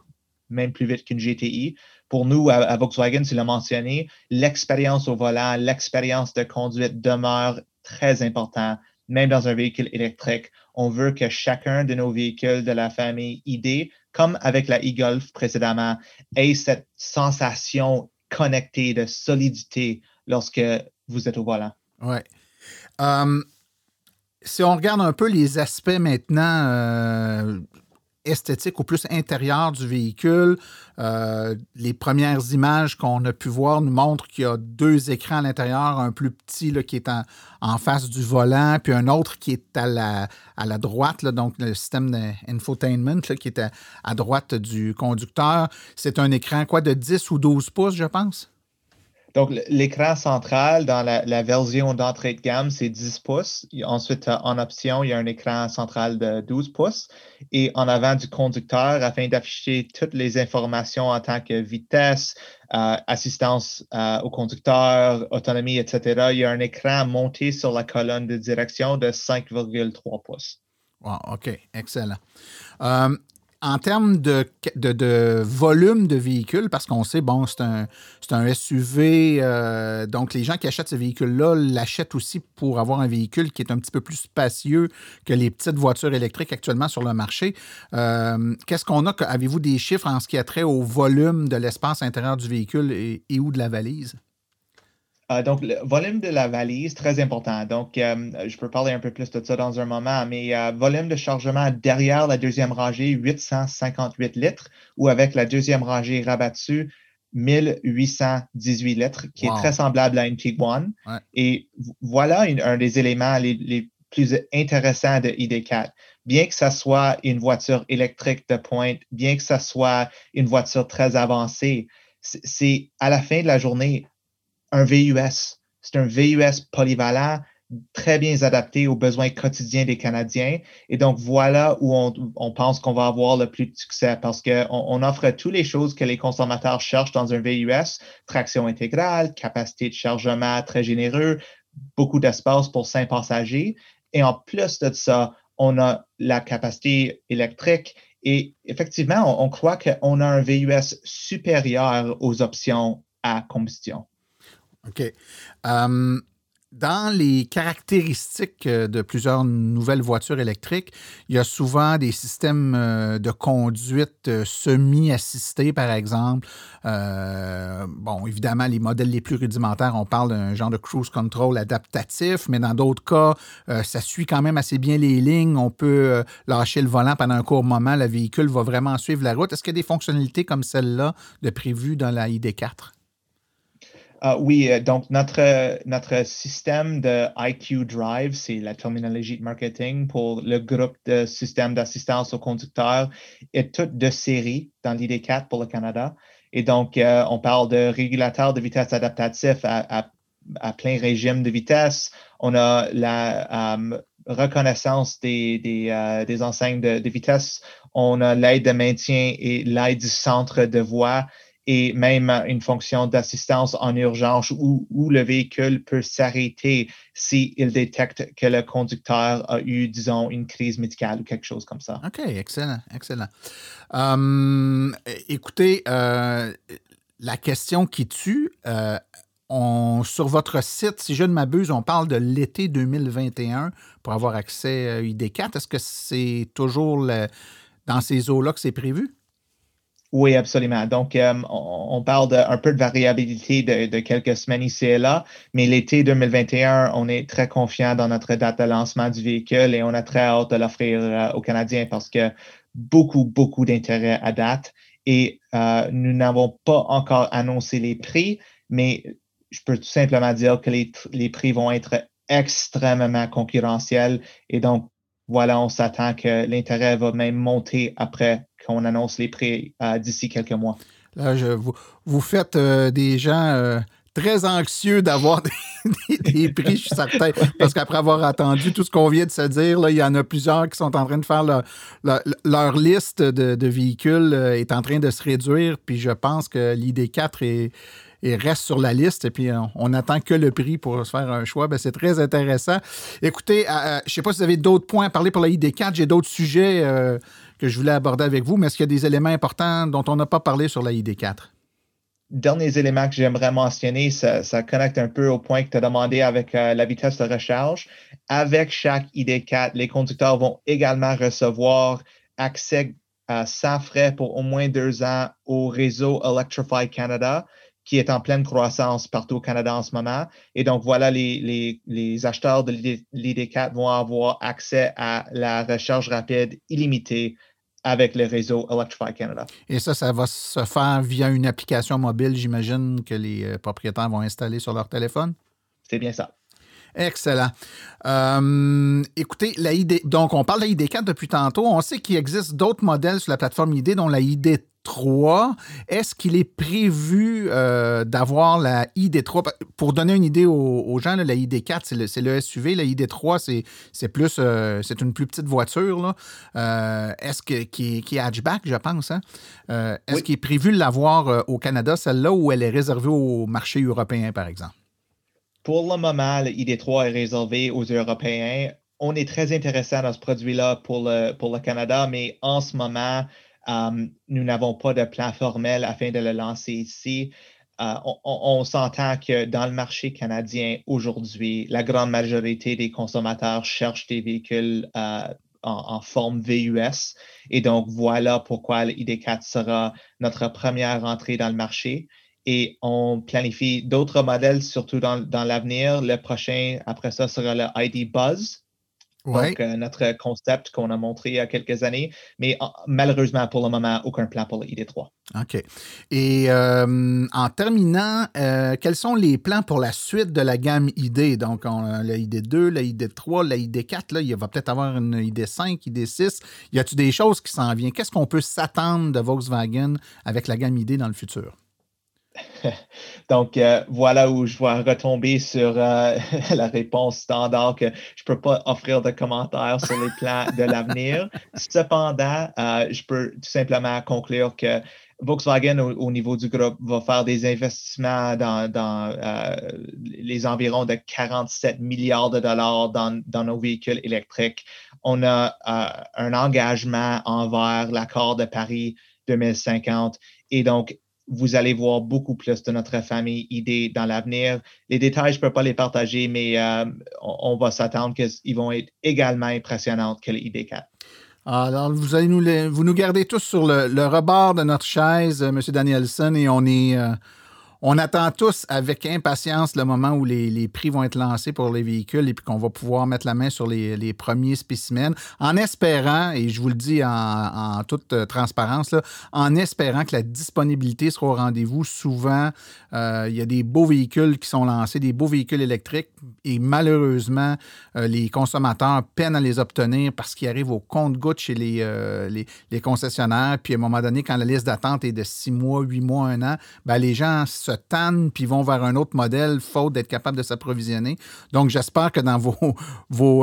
G: même plus vite qu'une GTI pour nous, à, Volkswagen, tu l'as mentionné, l'expérience au volant, l'expérience de conduite demeure très importante, même dans un véhicule électrique. On veut que chacun de nos véhicules de la famille ID, comme avec la e-Golf précédemment, ait cette sensation connectée de solidité lorsque vous êtes au volant.
A: Oui. Hum, si on regarde un peu les aspects maintenant, euh, esthétique ou plus intérieur du véhicule. Euh, les premières images qu'on a pu voir nous montrent qu'il y a deux écrans à l'intérieur, un plus petit là, qui est en, face du volant, puis un autre qui est à la, droite, donc le système d'infotainment qui est à, à, droite du conducteur. C'est un écran quoi de 10 ou 12 pouces, je pense?
G: Donc, l'écran central dans la, version d'entrée de gamme, c'est 10 pouces. Ensuite, en option, il y a un écran central de 12 pouces. Et en avant du conducteur, afin d'afficher toutes les informations en tant que vitesse, euh, assistance euh, au conducteur, autonomie, etc., il y a un écran monté sur la colonne de direction de 5,3 pouces.
A: Wow, OK, excellent. Euh, en termes de, de, volume de véhicules, parce qu'on sait, bon, c'est un, SUV, euh, donc les gens qui achètent ce véhicule-là l'achètent aussi pour avoir un véhicule qui est un petit peu plus spacieux que les petites voitures électriques actuellement sur le marché. Euh, qu'est-ce qu'on a? Avez-vous des chiffres en ce qui a trait au volume de l'espace intérieur du véhicule et ou de la valise?
G: Euh, donc, le volume de la valise, très important. Donc, euh, je peux parler un peu plus de ça dans un moment, mais euh, volume de chargement derrière la deuxième rangée, 858 litres, ou avec la deuxième rangée rabattue, 1818 litres, qui est très semblable à une Tiguan. Et voilà un des éléments les, plus intéressants de ID4. Bien que ce soit une voiture électrique de pointe, bien que ce soit une voiture très avancée, c'est à la fin de la journée, un VUS. C'est un VUS polyvalent, très bien adapté aux besoins quotidiens des Canadiens. Et donc, voilà où on, pense qu'on va avoir le plus de succès parce qu'on on offre toutes les choses que les consommateurs cherchent dans un VUS, traction intégrale, capacité de chargement très généreux, beaucoup d'espace pour cinq passagers. Et en plus de ça, on a la capacité électrique et effectivement, on, on croit qu'on a un VUS supérieur aux options à combustion.
A: OK. Hum, dans les caractéristiques euh, de plusieurs nouvelles voitures électriques, il y a souvent des systèmes euh, de conduite euh, semi-assistés, par exemple. bon, évidemment, les modèles les plus rudimentaires, on parle d'un genre de cruise control adaptatif, mais dans d'autres cas, ça suit quand même assez bien les lignes. On peut lâcher le volant pendant un court moment, le véhicule va vraiment suivre la route. Est-ce qu'il y a des fonctionnalités comme celle-là de prévues dans la ID4?
G: Ah oui, euh, donc notre, notre système de IQ Drive, c'est la terminologie de marketing pour le groupe de systèmes d'assistance au conducteur, est tout de série dans l'ID4 pour le Canada. Et donc, euh, on parle de régulateur de vitesse adaptatif à, à, plein régime de vitesse. On a la euh, reconnaissance des, des, des enseignes de vitesse. On a l'aide de maintien et l'aide du centre de voie et même une fonction d'assistance en urgence où, le véhicule peut s'arrêter s'il détecte que le conducteur a eu, disons, une crise médicale ou quelque chose comme ça.
A: OK, excellent, excellent. Hum, écoutez, euh, la question qui tue, euh, sur votre site, si je ne m'abuse, on parle de l'été 2021 pour avoir accès à ID4. Est-ce que c'est toujours dans ces eaux-là que c'est prévu?
G: Oui, absolument. Donc, euh, on, parle d'un peu de variabilité de, quelques semaines ici et là, mais l'été 2021, on est très confiant dans notre date de lancement du véhicule et on a très hâte de l'offrir euh, aux Canadiens parce que beaucoup, beaucoup d'intérêt à date et euh, nous n'avons pas encore annoncé les prix, mais je peux tout simplement dire que les, les prix vont être extrêmement concurrentiels et donc, voilà, on s'attend que l'intérêt va même monter après qu'on annonce les prix euh, d'ici quelques mois.
A: Là, je, vous, vous faites euh, des gens euh, très anxieux d'avoir des, prix, je suis certain, parce qu'après avoir attendu tout ce qu'on vient de se dire, là, il y en a plusieurs qui sont en train de faire leur liste de, véhicules est en train de se réduire, puis je pense que l'ID4 est reste sur la liste. Et puis, on n'attend que le prix pour se faire un choix. Ben, c'est très intéressant. Écoutez, je ne sais pas si vous avez d'autres points à parler pour la ID4. J'ai d'autres sujets que je voulais aborder avec vous, mais est-ce qu'il y a des éléments importants dont on n'a pas parlé sur la ID4?
G: Derniers éléments que j'aimerais mentionner, ça, connecte un peu au point que tu as demandé avec euh, la vitesse de recharge. Avec chaque ID4, les conducteurs vont également recevoir accès sans frais pour au moins deux ans au réseau Electrify Canada qui est en pleine croissance partout au Canada en ce moment. Et donc, voilà, les, les, acheteurs de l'ID4 vont avoir accès à la recharge rapide illimitée avec le réseau Electrify Canada.
A: Et ça, ça va se faire via une application mobile, j'imagine, que les euh, propriétaires vont installer sur leur téléphone?
G: C'est bien ça.
A: Excellent. Euh, écoutez, la ID, donc on parle de la ID4 depuis tantôt. On sait qu'il existe d'autres modèles sur la plateforme ID, dont la ID 3. Est-ce qu'il est prévu euh, d'avoir la ID3? Pour donner une idée aux, gens, la ID4, c'est le, SUV. La ID3, c'est plus euh, c'est une plus petite voiture. Euh, est-ce que qui est, hatchback, je pense? Hein? Est-ce qu'il est prévu de l'avoir au Canada, celle-là, ou elle est réservée au marché européen, par exemple?
G: Pour le moment, la ID3 est réservée aux Européens. On est très intéressé dans ce produit-là pour le, pour le Canada, mais en ce moment, euh, nous n'avons pas de plan formel afin de le lancer ici. Euh, on, s'entend que dans le marché canadien aujourd'hui, la grande majorité des consommateurs cherchent des véhicules euh, en, forme VUS. Et donc, voilà pourquoi l'ID4 sera notre première entrée dans le marché. Et on planifie d'autres modèles, surtout dans, dans l'avenir. Le prochain, après ça, sera le ID Buzz, donc, euh, notre concept qu'on a montré il y a quelques années, mais malheureusement, pour le moment, aucun plan pour le 3
A: OK. Et euh, en terminant, euh, quels sont les plans pour la suite de la gamme ID? Donc, on la ID2, la ID3, la ID4, là, il va peut-être avoir une ID5, ID6. Y a-t-il des choses qui s'en viennent? Qu'est-ce qu'on peut s'attendre de Volkswagen avec la gamme ID dans le futur?
G: Donc, euh, voilà où je vais retomber sur euh, la réponse standard que je ne peux pas offrir de commentaires sur les plans de l'avenir. Cependant, euh, je peux tout simplement conclure que Volkswagen, au, niveau du groupe, va faire des investissements dans, les environs de 47 milliards de dollars dans, dans nos véhicules électriques. On a un engagement envers l'accord de Paris 2050 et donc vous allez voir beaucoup plus de notre famille ID dans l'avenir. Les détails, je ne peux pas les partager, mais euh, on, va s'attendre qu'ils vont être également impressionnants que les ID4.
A: Alors, vous allez nous, vous nous gardez tous sur le, rebord de notre chaise, euh, M. Danielson, et on est, euh, on attend tous avec impatience le moment où les, prix vont être lancés pour les véhicules et puis qu'on va pouvoir mettre la main sur les, premiers spécimens, en espérant, et je vous le dis en, toute euh, transparence, en espérant que la disponibilité sera au rendez-vous. Souvent, euh, il y a des beaux véhicules qui sont lancés, des beaux véhicules électriques, et malheureusement, euh, les consommateurs peinent à les obtenir parce qu'ils arrivent au compte-goutte chez les, les, concessionnaires. Puis à un moment donné, quand la liste d'attente est de six mois, huit mois, un an, ben, les gens se tannent puis vont vers un autre modèle faute d'être capable de s'approvisionner. Donc, j'espère que dans vos,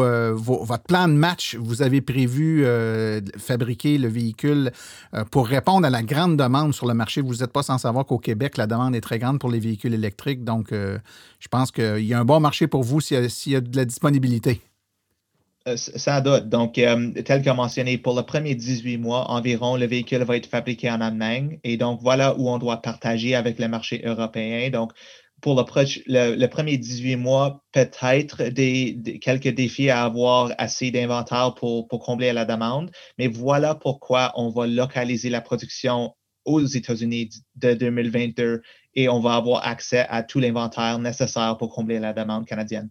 A: euh, vos, votre plan de match, vous avez prévu euh, fabriquer le véhicule euh, pour répondre à la grande demande sur le marché. Vous n'êtes pas sans savoir qu'au Québec, la demande est très grande pour les véhicules électriques. Donc, je pense qu'il y a un bon marché pour vous s'il y, a de la disponibilité.
G: Sans doute. Donc, tel que mentionné, pour le premier 18 mois environ, le véhicule va être fabriqué en Allemagne. Et donc, voilà où on doit partager avec le marché européen. Donc, pour le, le, premier 18 mois, peut-être des, quelques défis à avoir assez d'inventaire pour, pour combler la demande. Mais voilà pourquoi on va localiser la production aux États-Unis de 2022 et on va avoir accès à tout l'inventaire nécessaire pour combler la demande canadienne.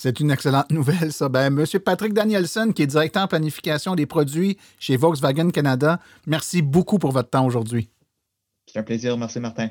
A: C'est une excellente nouvelle, ça. Ben, Monsieur Patrick Danielson, qui est directeur en planification des produits chez Volkswagen Canada, merci beaucoup pour votre temps aujourd'hui.
G: C'est un plaisir. Merci, Martin.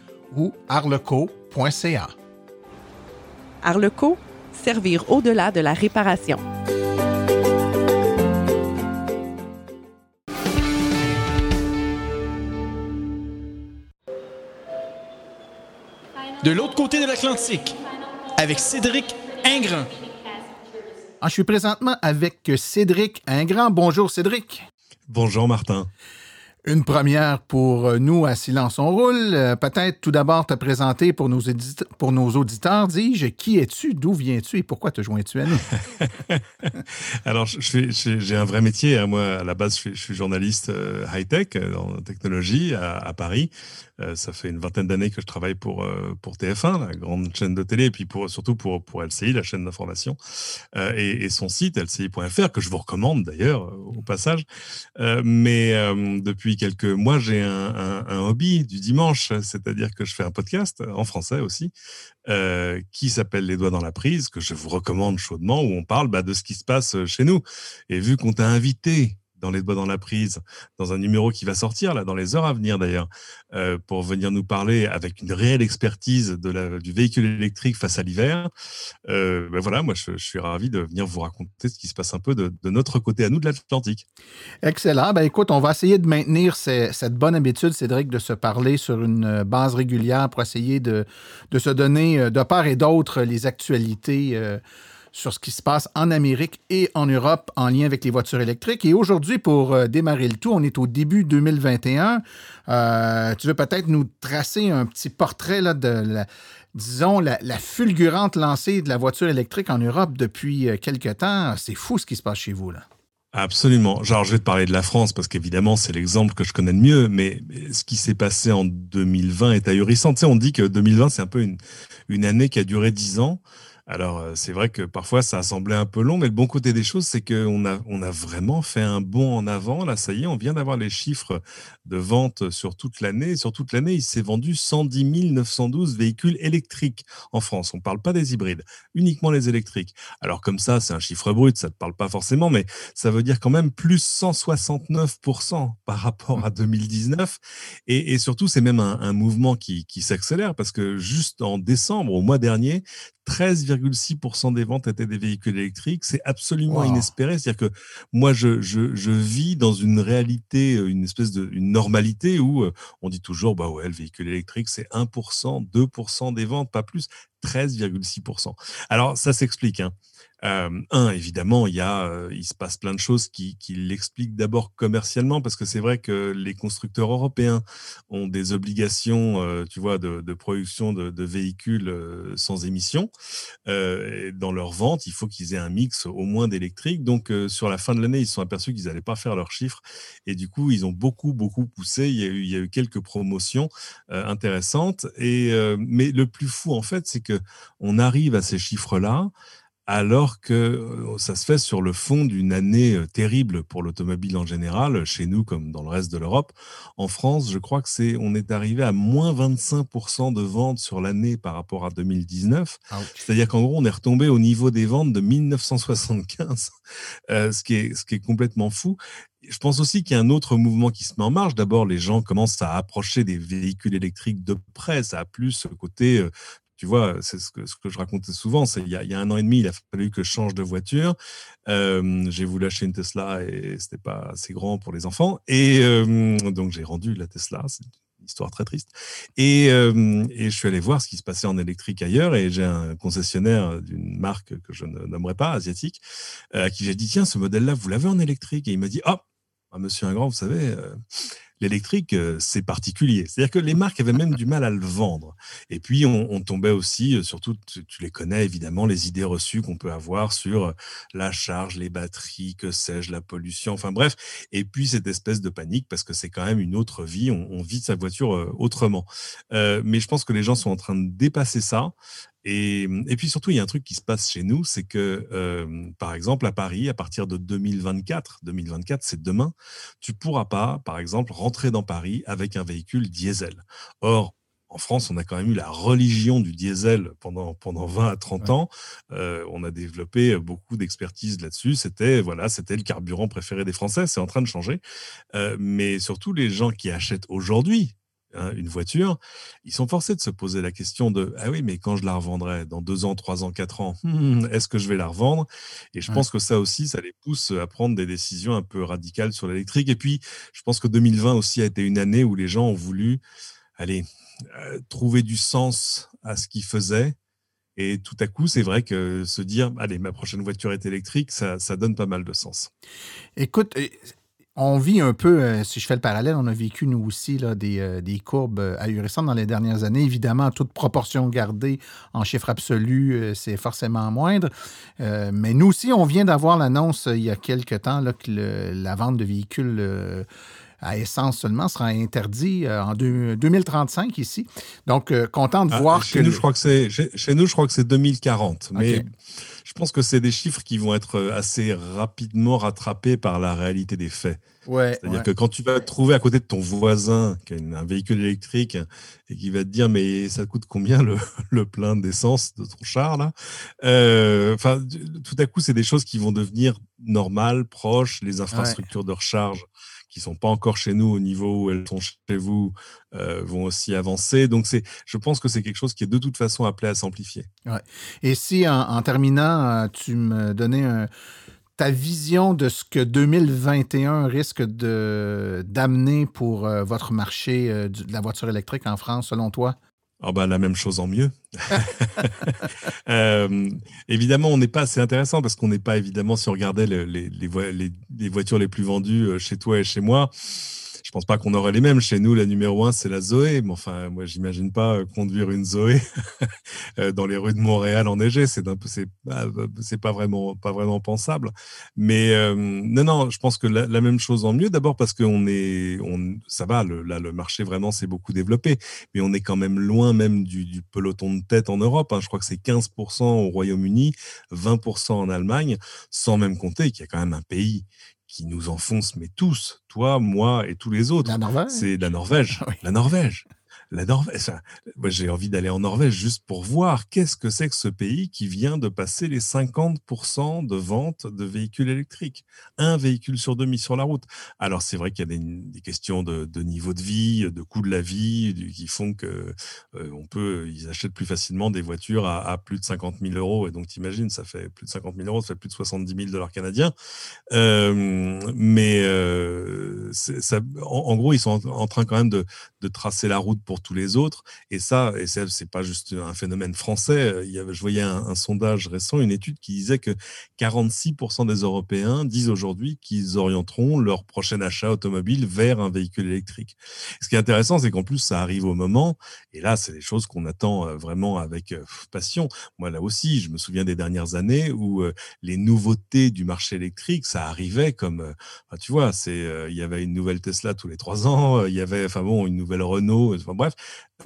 A: ou arleco.ca.
H: Arleco, servir au-delà de la réparation.
I: De l'autre côté de l'Atlantique, avec Cédric Ingrand.
A: Ah, je suis présentement avec Cédric Ingrand. Bonjour Cédric.
J: Bonjour Martin.
A: Une première pour euh, nous à Silence on roule. Euh, peut-être tout d'abord te présenter pour nos, auditeurs, dis-je, qui es-tu, d'où viens-tu et pourquoi te joins-tu à nous?
J: Alors, j'ai un vrai métier. Hein. Moi, à la base, je suis, journaliste euh, high-tech en technologie à Paris. Ça fait une vingtaine d'années que je travaille pour, pour TF1, la grande chaîne de télé, et puis pour, surtout pour, pour LCI, la chaîne d'information, euh, et, son site lci.fr, que je vous recommande d'ailleurs au passage. mais depuis quelques mois, j'ai un, hobby du dimanche, c'est-à-dire que je fais un podcast en français aussi, qui s'appelle Les doigts dans la prise, que je vous recommande chaudement, où on parle bah, de ce qui se passe chez nous. Et vu qu'on t'a invité dans les doigts dans la prise, dans un numéro qui va sortir là, dans les heures à venir d'ailleurs, euh, pour venir nous parler avec une réelle expertise de du véhicule électrique face à l'hiver. Euh, ben voilà, moi je, suis ravi de venir vous raconter ce qui se passe un peu de, notre côté à nous de l'Atlantique.
A: Excellent. Ben écoute, on va essayer de maintenir cette bonne habitude, Cédric, de se parler sur une base régulière pour essayer de, de se donner euh, de part et d'autre les actualités sur ce qui se passe en Amérique et en Europe en lien avec les voitures électriques. Et aujourd'hui, pour euh, démarrer le tout, on est au début 2021. Euh, tu veux peut-être nous tracer un petit portrait là, de la, disons, la, fulgurante lancée de la voiture électrique en Europe depuis euh, quelques temps. C'est fou ce qui se passe chez vous, là.
J: Absolument. Genre, je vais te parler de la France parce qu'évidemment, c'est l'exemple que je connais le mieux, mais ce qui s'est passé en 2020 est ahurissant. Tu sais, on dit que 2020, c'est un peu une, une année qui a duré dix ans. Alors, euh, c'est vrai que parfois, ça a semblé un peu long, mais le bon côté des choses, c'est qu'on a, on a vraiment fait un bond en avant. Là, ça y est, on vient d'avoir les chiffres de vente sur toute l'année. Sur toute l'année, il s'est vendu 110 912 véhicules électriques en France. On ne parle pas des hybrides, uniquement les électriques. Alors, comme ça, c'est un chiffre brut, ça ne te parle pas forcément, mais ça veut dire quand même plus 169% par rapport à 2019. Et, surtout, c'est même un, mouvement qui, qui s'accélère parce que juste en décembre, au mois dernier, 13,6% des ventes étaient des véhicules électriques. C'est absolument inespéré. C'est-à-dire que moi, je, je, je, vis dans une réalité, euh, une espèce de une normalité où euh, on dit toujours, bah ouais, le véhicule électrique, c'est 1%, 2% des ventes, pas plus. 13,6%. Alors, ça s'explique. Hein. Un, évidemment, il y a, il se passe plein de choses qui, qui l'expliquent d'abord commercialement, parce que c'est vrai que les constructeurs européens ont des obligations, tu vois, de, de production de, de véhicules sans émissions. Dans leur vente, il faut qu'ils aient un mix au moins d'électrique. Donc, sur la fin de l'année, ils se sont aperçus qu'ils n'allaient pas faire leurs chiffres, et du coup, ils ont beaucoup, beaucoup poussé. Il y a eu, il y a eu quelques promotions intéressantes. Et mais le plus fou, en fait, c'est que on arrive à ces chiffres-là alors que euh, ça se fait sur le fond d'une année euh, terrible pour l'automobile en général, chez nous comme dans le reste de l'Europe. En France, je crois que c'est, on est arrivé à moins 25% de ventes sur l'année par rapport à 2019. C'est-à-dire qu'en gros, on est retombé au niveau des ventes de 1975, euh, ce, qui est, ce qui est complètement fou. Je pense aussi qu'il y a un autre mouvement qui se met en marche. D'abord, les gens commencent à approcher des véhicules électriques de près. Ça a plus ce côté tu vois, c'est ce que, ce que je racontais souvent. C'est il, y a un an et demi, il a fallu que je change de voiture. j'ai voulu acheter une Tesla et c'était pas assez grand pour les enfants. Et donc j'ai rendu la Tesla. C'est une histoire très triste. Et, et, je suis allé voir ce qui se passait en électrique ailleurs. Et j'ai un concessionnaire d'une marque que je ne nommerai pas, asiatique, à qui j'ai dit tiens, ce modèle-là, vous l'avez en électrique? Et il m'a dit oh, Monsieur Ingrand, vous savez l'électrique, euh, c'est particulier. C'est-à-dire que les marques avaient même du mal à le vendre. Et puis, on, tombait aussi, euh, surtout, tu, les connais évidemment, les idées reçues qu'on peut avoir sur euh, la charge, les batteries, que sais-je, la pollution, enfin bref. Et puis, cette espèce de panique, parce que c'est quand même une autre vie, on, vit sa voiture autrement. mais je pense que les gens sont en train de dépasser ça. Et, puis surtout, il y a un truc qui se passe chez nous, c'est que, euh, par exemple, à Paris, à partir de 2024, 2024, c'est demain, tu pourras pas, par exemple, rentrer dans Paris avec un véhicule diesel. Or, en France, on a quand même eu la religion du diesel pendant, pendant 20 à 30 ans. Euh, on a développé beaucoup d'expertise là-dessus. C'était voilà, c'était le carburant préféré des Français. C'est en train de changer. Euh, mais surtout, les gens qui achètent aujourd'hui Hein, une voiture, ils sont forcés de se poser la question de ah oui, mais quand je la revendrai dans deux ans, trois ans, quatre ans, hmm, est-ce que je vais la revendre? Et je pense que ça aussi, ça les pousse à prendre des décisions un peu radicales sur l'électrique. Et puis, je pense que 2020 aussi a été une année où les gens ont voulu aller euh, trouver du sens à ce qu'ils faisaient. Et tout à coup, c'est vrai que se dire, allez, ma prochaine voiture est électrique, ça, ça donne pas mal de sens.
A: Écoute, on vit un peu, euh, si je fais le parallèle, on a vécu nous aussi là, des, euh, courbes euh, ahurissantes dans les dernières années. Évidemment, toute proportion gardée en chiffre absolu, c'est forcément moindre. mais nous aussi, on vient d'avoir l'annonce il y a quelque temps que la vente de véhicules à essence seulement sera interdit en 2035 ici. Donc, content de ah, voir
J: chez Nous, je crois que c'est, chez, nous, je crois que c'est 2040. Mais je pense que c'est des chiffres qui vont être euh, assez rapidement rattrapés par la réalité des faits.
A: Ouais,
J: C'est-à-dire que quand tu vas te trouver à côté de ton voisin qui a un véhicule électrique et qui va te dire mais ça coûte combien le, le plein d'essence de ton char là? Euh, Enfin, tout à coup, c'est des choses qui vont devenir normales, proches. Les infrastructures de recharge qui sont pas encore chez nous au niveau où elles sont chez vous euh, vont aussi avancer. Donc, c'est, je pense que c'est quelque chose qui est de toute façon appelé à s'amplifier.
A: Et si, en, terminant, euh, tu me donnais ta vision de ce que 2021 risque de, d'amener pour euh, votre marché de la voiture électrique en France, selon toi?
J: Oh bah, la même chose en mieux. euh, évidemment, on n'est pas assez intéressant parce qu'on n'est pas évidemment si on regardait les, les, les, les, voitures les plus vendues euh, chez toi et chez moi je pense pas qu'on aurait les mêmes. Chez nous, la numéro un, c'est la Zoé. Mais enfin, moi, j'imagine pas euh, conduire une Zoé euh, dans les rues de Montréal enneigées. C'est bah, c'est pas vraiment pas vraiment pensable. Mais euh, non, non, je pense que la, même chose en mieux. D'abord parce qu'on est, on, ça va. Le, là, le marché vraiment s'est beaucoup développé, mais on est quand même loin même du, du peloton de tête en Europe. Hein. Je crois que c'est 15% au Royaume-Uni, 20% en Allemagne, sans même compter qu'il y a quand même un pays qui nous enfonce, mais tous, toi, moi et tous les autres. C'est la Norvège. La Norvège la Norvège. Moi, j'ai envie d'aller en Norvège juste pour voir qu'est-ce que c'est que ce pays qui vient de passer les 50% de ventes de véhicules électriques. Un véhicule sur deux sur la route. Alors, c'est vrai qu'il y a des, questions de, niveau de vie, de coût de la vie, qui font que euh, on peut, achètent plus facilement des voitures à, plus de 50 000 euros. Et donc, t'imagines, ça fait plus de 50 000 euros, ça fait plus de 70 000 dollars canadiens. Euh, mais euh, en, gros, ils sont en, train quand même de, de tracer la route pour tous les autres. Et ça, et c'est pas juste un phénomène français. Il y avait, je voyais un, sondage récent, une étude qui disait que 46% des Européens disent aujourd'hui qu'ils orienteront leur prochain achat automobile vers un véhicule électrique. Ce qui est intéressant, c'est qu'en plus, ça arrive au moment. Et là, c'est des choses qu'on attend euh, vraiment avec euh, passion. Moi, là aussi, je me souviens des dernières années où euh, les nouveautés du marché électrique, ça arrivait comme, tu vois, c'est, il y avait une nouvelle Tesla tous les trois ans, il y avait, enfin bon, une nouvelle Renault. Enfin bref,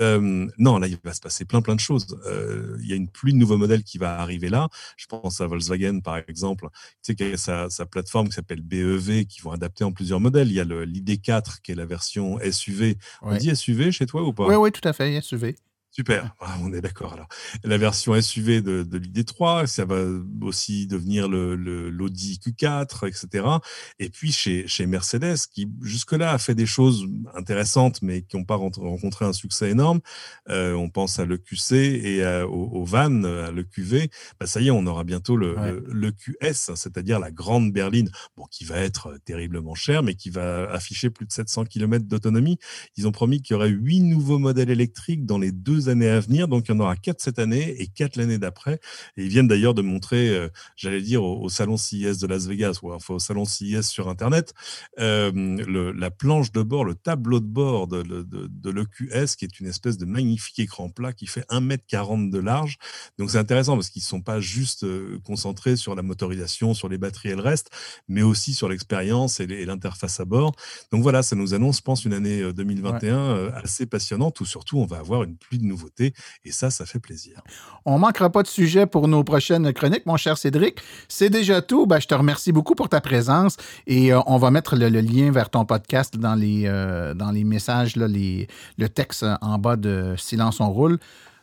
J: euh, non, là, il va se passer plein, plein de choses. Euh, il y a une pluie de nouveaux modèles qui va arriver là. Je pense à Volkswagen, par exemple, tu sais, qui a sa, sa plateforme qui s'appelle BEV, qui vont adapter en plusieurs modèles. Il y a l'ID4, qui est la version SUV. On dit SUV chez toi ou pas?
A: Oui, oui, tout à fait, SUV.
J: Super, ah, on est d'accord alors. La version SUV de, de l'ID3, ça va aussi devenir le, l'Audi Q4, etc. Et puis chez, chez Mercedes, qui jusque-là a fait des choses intéressantes, mais qui n'ont pas rencontré un succès énorme. Euh, on pense à l'EQC et au, van, à l'EQV. Bah, ça y est, on aura bientôt le, le, QS, c'est-à-dire la grande berline, bon, qui va être terriblement cher, mais qui va afficher plus de 700 km d'autonomie. Ils ont promis qu'il y aurait huit nouveaux modèles électriques dans les deux années à venir. Donc, il y en aura quatre cette année et quatre l'année d'après. Et ils viennent d'ailleurs de montrer, euh, j'allais dire, au, salon CIS de Las Vegas, ou enfin au salon CIS sur Internet, euh, le, la planche de bord, le tableau de bord de, de, de, l'EQS, qui est une espèce de magnifique écran plat qui fait 1m40 de large. Donc, c'est intéressant parce qu'ils ne sont pas juste euh, concentrés sur la motorisation, sur les batteries et le reste, mais aussi sur l'expérience et l'interface à bord. Donc, voilà, ça nous annonce, je pense, une année 2021 assez passionnante où surtout on va avoir une pluie de nouveautés. Et ça, ça fait plaisir.
A: On manquera pas de sujet pour nos prochaines chroniques, mon cher Cédric. C'est déjà tout. Ben, je te remercie beaucoup pour ta présence et euh, on va mettre le, lien vers ton podcast dans les, euh, dans les messages, là, les, le texte en bas de Silence on roule.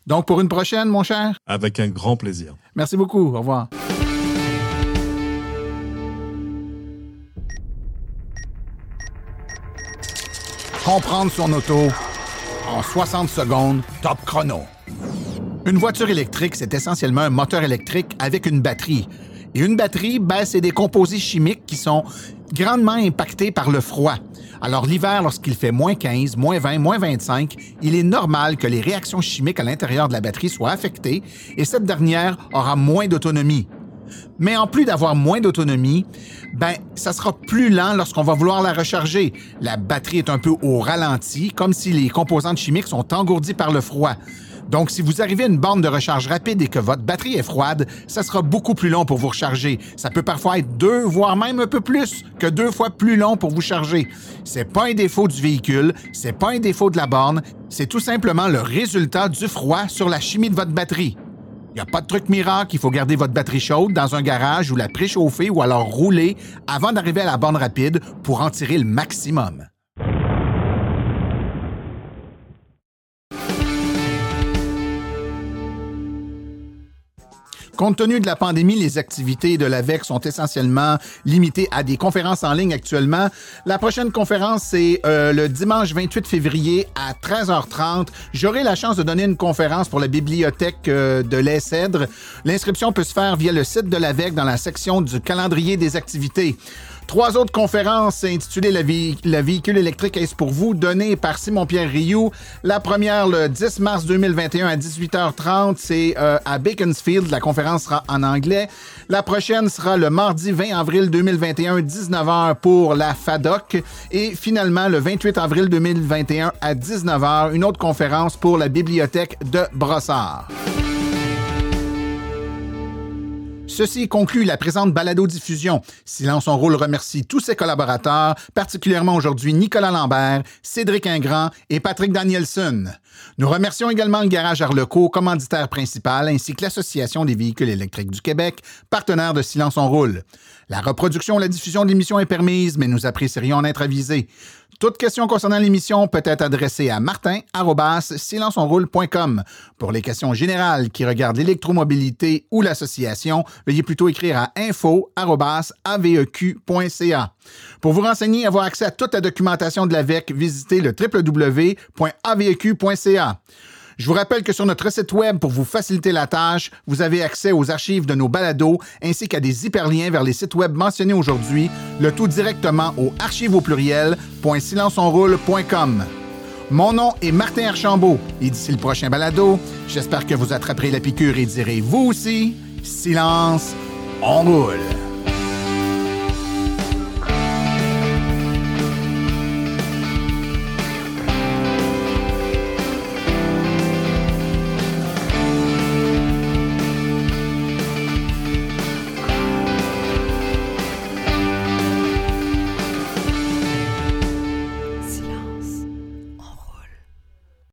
A: Donc, pour une prochaine, mon cher.
J: Avec un grand plaisir.
A: Merci beaucoup. Au revoir. Comprendre son auto en 60 secondes, top chrono. Une voiture électrique, c'est essentiellement un moteur électrique avec une batterie. Et une batterie, ben, c'est des composés chimiques qui sont grandement impactés par le froid. Alors l'hiver, lorsqu'il fait moins 15, moins 20, moins 25, il est normal que les réactions chimiques à l'intérieur de la batterie soient affectées et cette dernière aura moins d'autonomie. Mais en plus d'avoir moins d'autonomie, ben, ça sera plus lent lorsqu'on va vouloir la recharger. La batterie est un peu au ralenti, comme si les composantes chimiques sont engourdies par le froid. Donc, si vous arrivez à une borne de recharge rapide et que votre batterie est froide, ça sera beaucoup plus long pour vous recharger. Ça peut parfois être deux, voire même un peu plus que deux fois plus long pour vous charger. C'est pas un défaut du véhicule, c'est pas un défaut de la borne, c'est tout simplement le résultat du froid sur la chimie de votre batterie. Il n'y a pas de truc miracle, il faut garder votre batterie chaude dans un garage ou la préchauffer ou alors rouler avant d'arriver à la borne rapide pour en tirer le maximum. Compte tenu de la pandémie, les activités de l'AVEC sont essentiellement limitées à des conférences en ligne actuellement. La prochaine conférence, c'est euh, le dimanche 28 février à 13h30. J'aurai la chance de donner une conférence pour la bibliothèque euh, de l'Essèdre. L'inscription peut se faire via le site de l'AVEC dans la section du calendrier des activités. Trois autres conférences intitulées La, véhicule électrique est pour vous, données par Simon-Pierre Rioux. La première, le 10 mars 2021 à 18h30, c'est euh, à Beaconsfield. La conférence sera en anglais. La prochaine sera le mardi 20 avril 2021, 19h pour la FADOC. Et finalement, le 28 avril 2021 à 19h, une autre conférence pour la bibliothèque de Brossard. Ceci conclut la présente balado-diffusion. Silence on roule remercie tous ses collaborateurs, particulièrement aujourd'hui Nicolas Lambert, Cédric Ingrand et Patrick Danielson. Nous remercions également le Garage Arleco, commanditaire principal, ainsi que l'Association des véhicules électriques du Québec, partenaire de Silence on roule. La reproduction ou la diffusion de l'émission est permise, mais nous apprécierions en être avisés. Toute question concernant l'émission peut être adressée à martin.silenceonroule.com. Pour les questions générales qui regardent l'électromobilité ou l'association, veuillez plutôt écrire à info.aveq.ca. Pour vous renseigner et avoir accès à toute la documentation de l'AVEC, visitez le www.aveq.ca. Je vous rappelle que sur notre site web, pour vous faciliter la tâche, vous avez accès aux archives de nos balados ainsi qu'à des hyperliens vers les sites web mentionnés aujourd'hui, le tout directement au archive au. Mon nom est Martin Archambault et d'ici le prochain balado, j'espère que vous attraperez la piqûre et direz vous aussi, silence, on roule.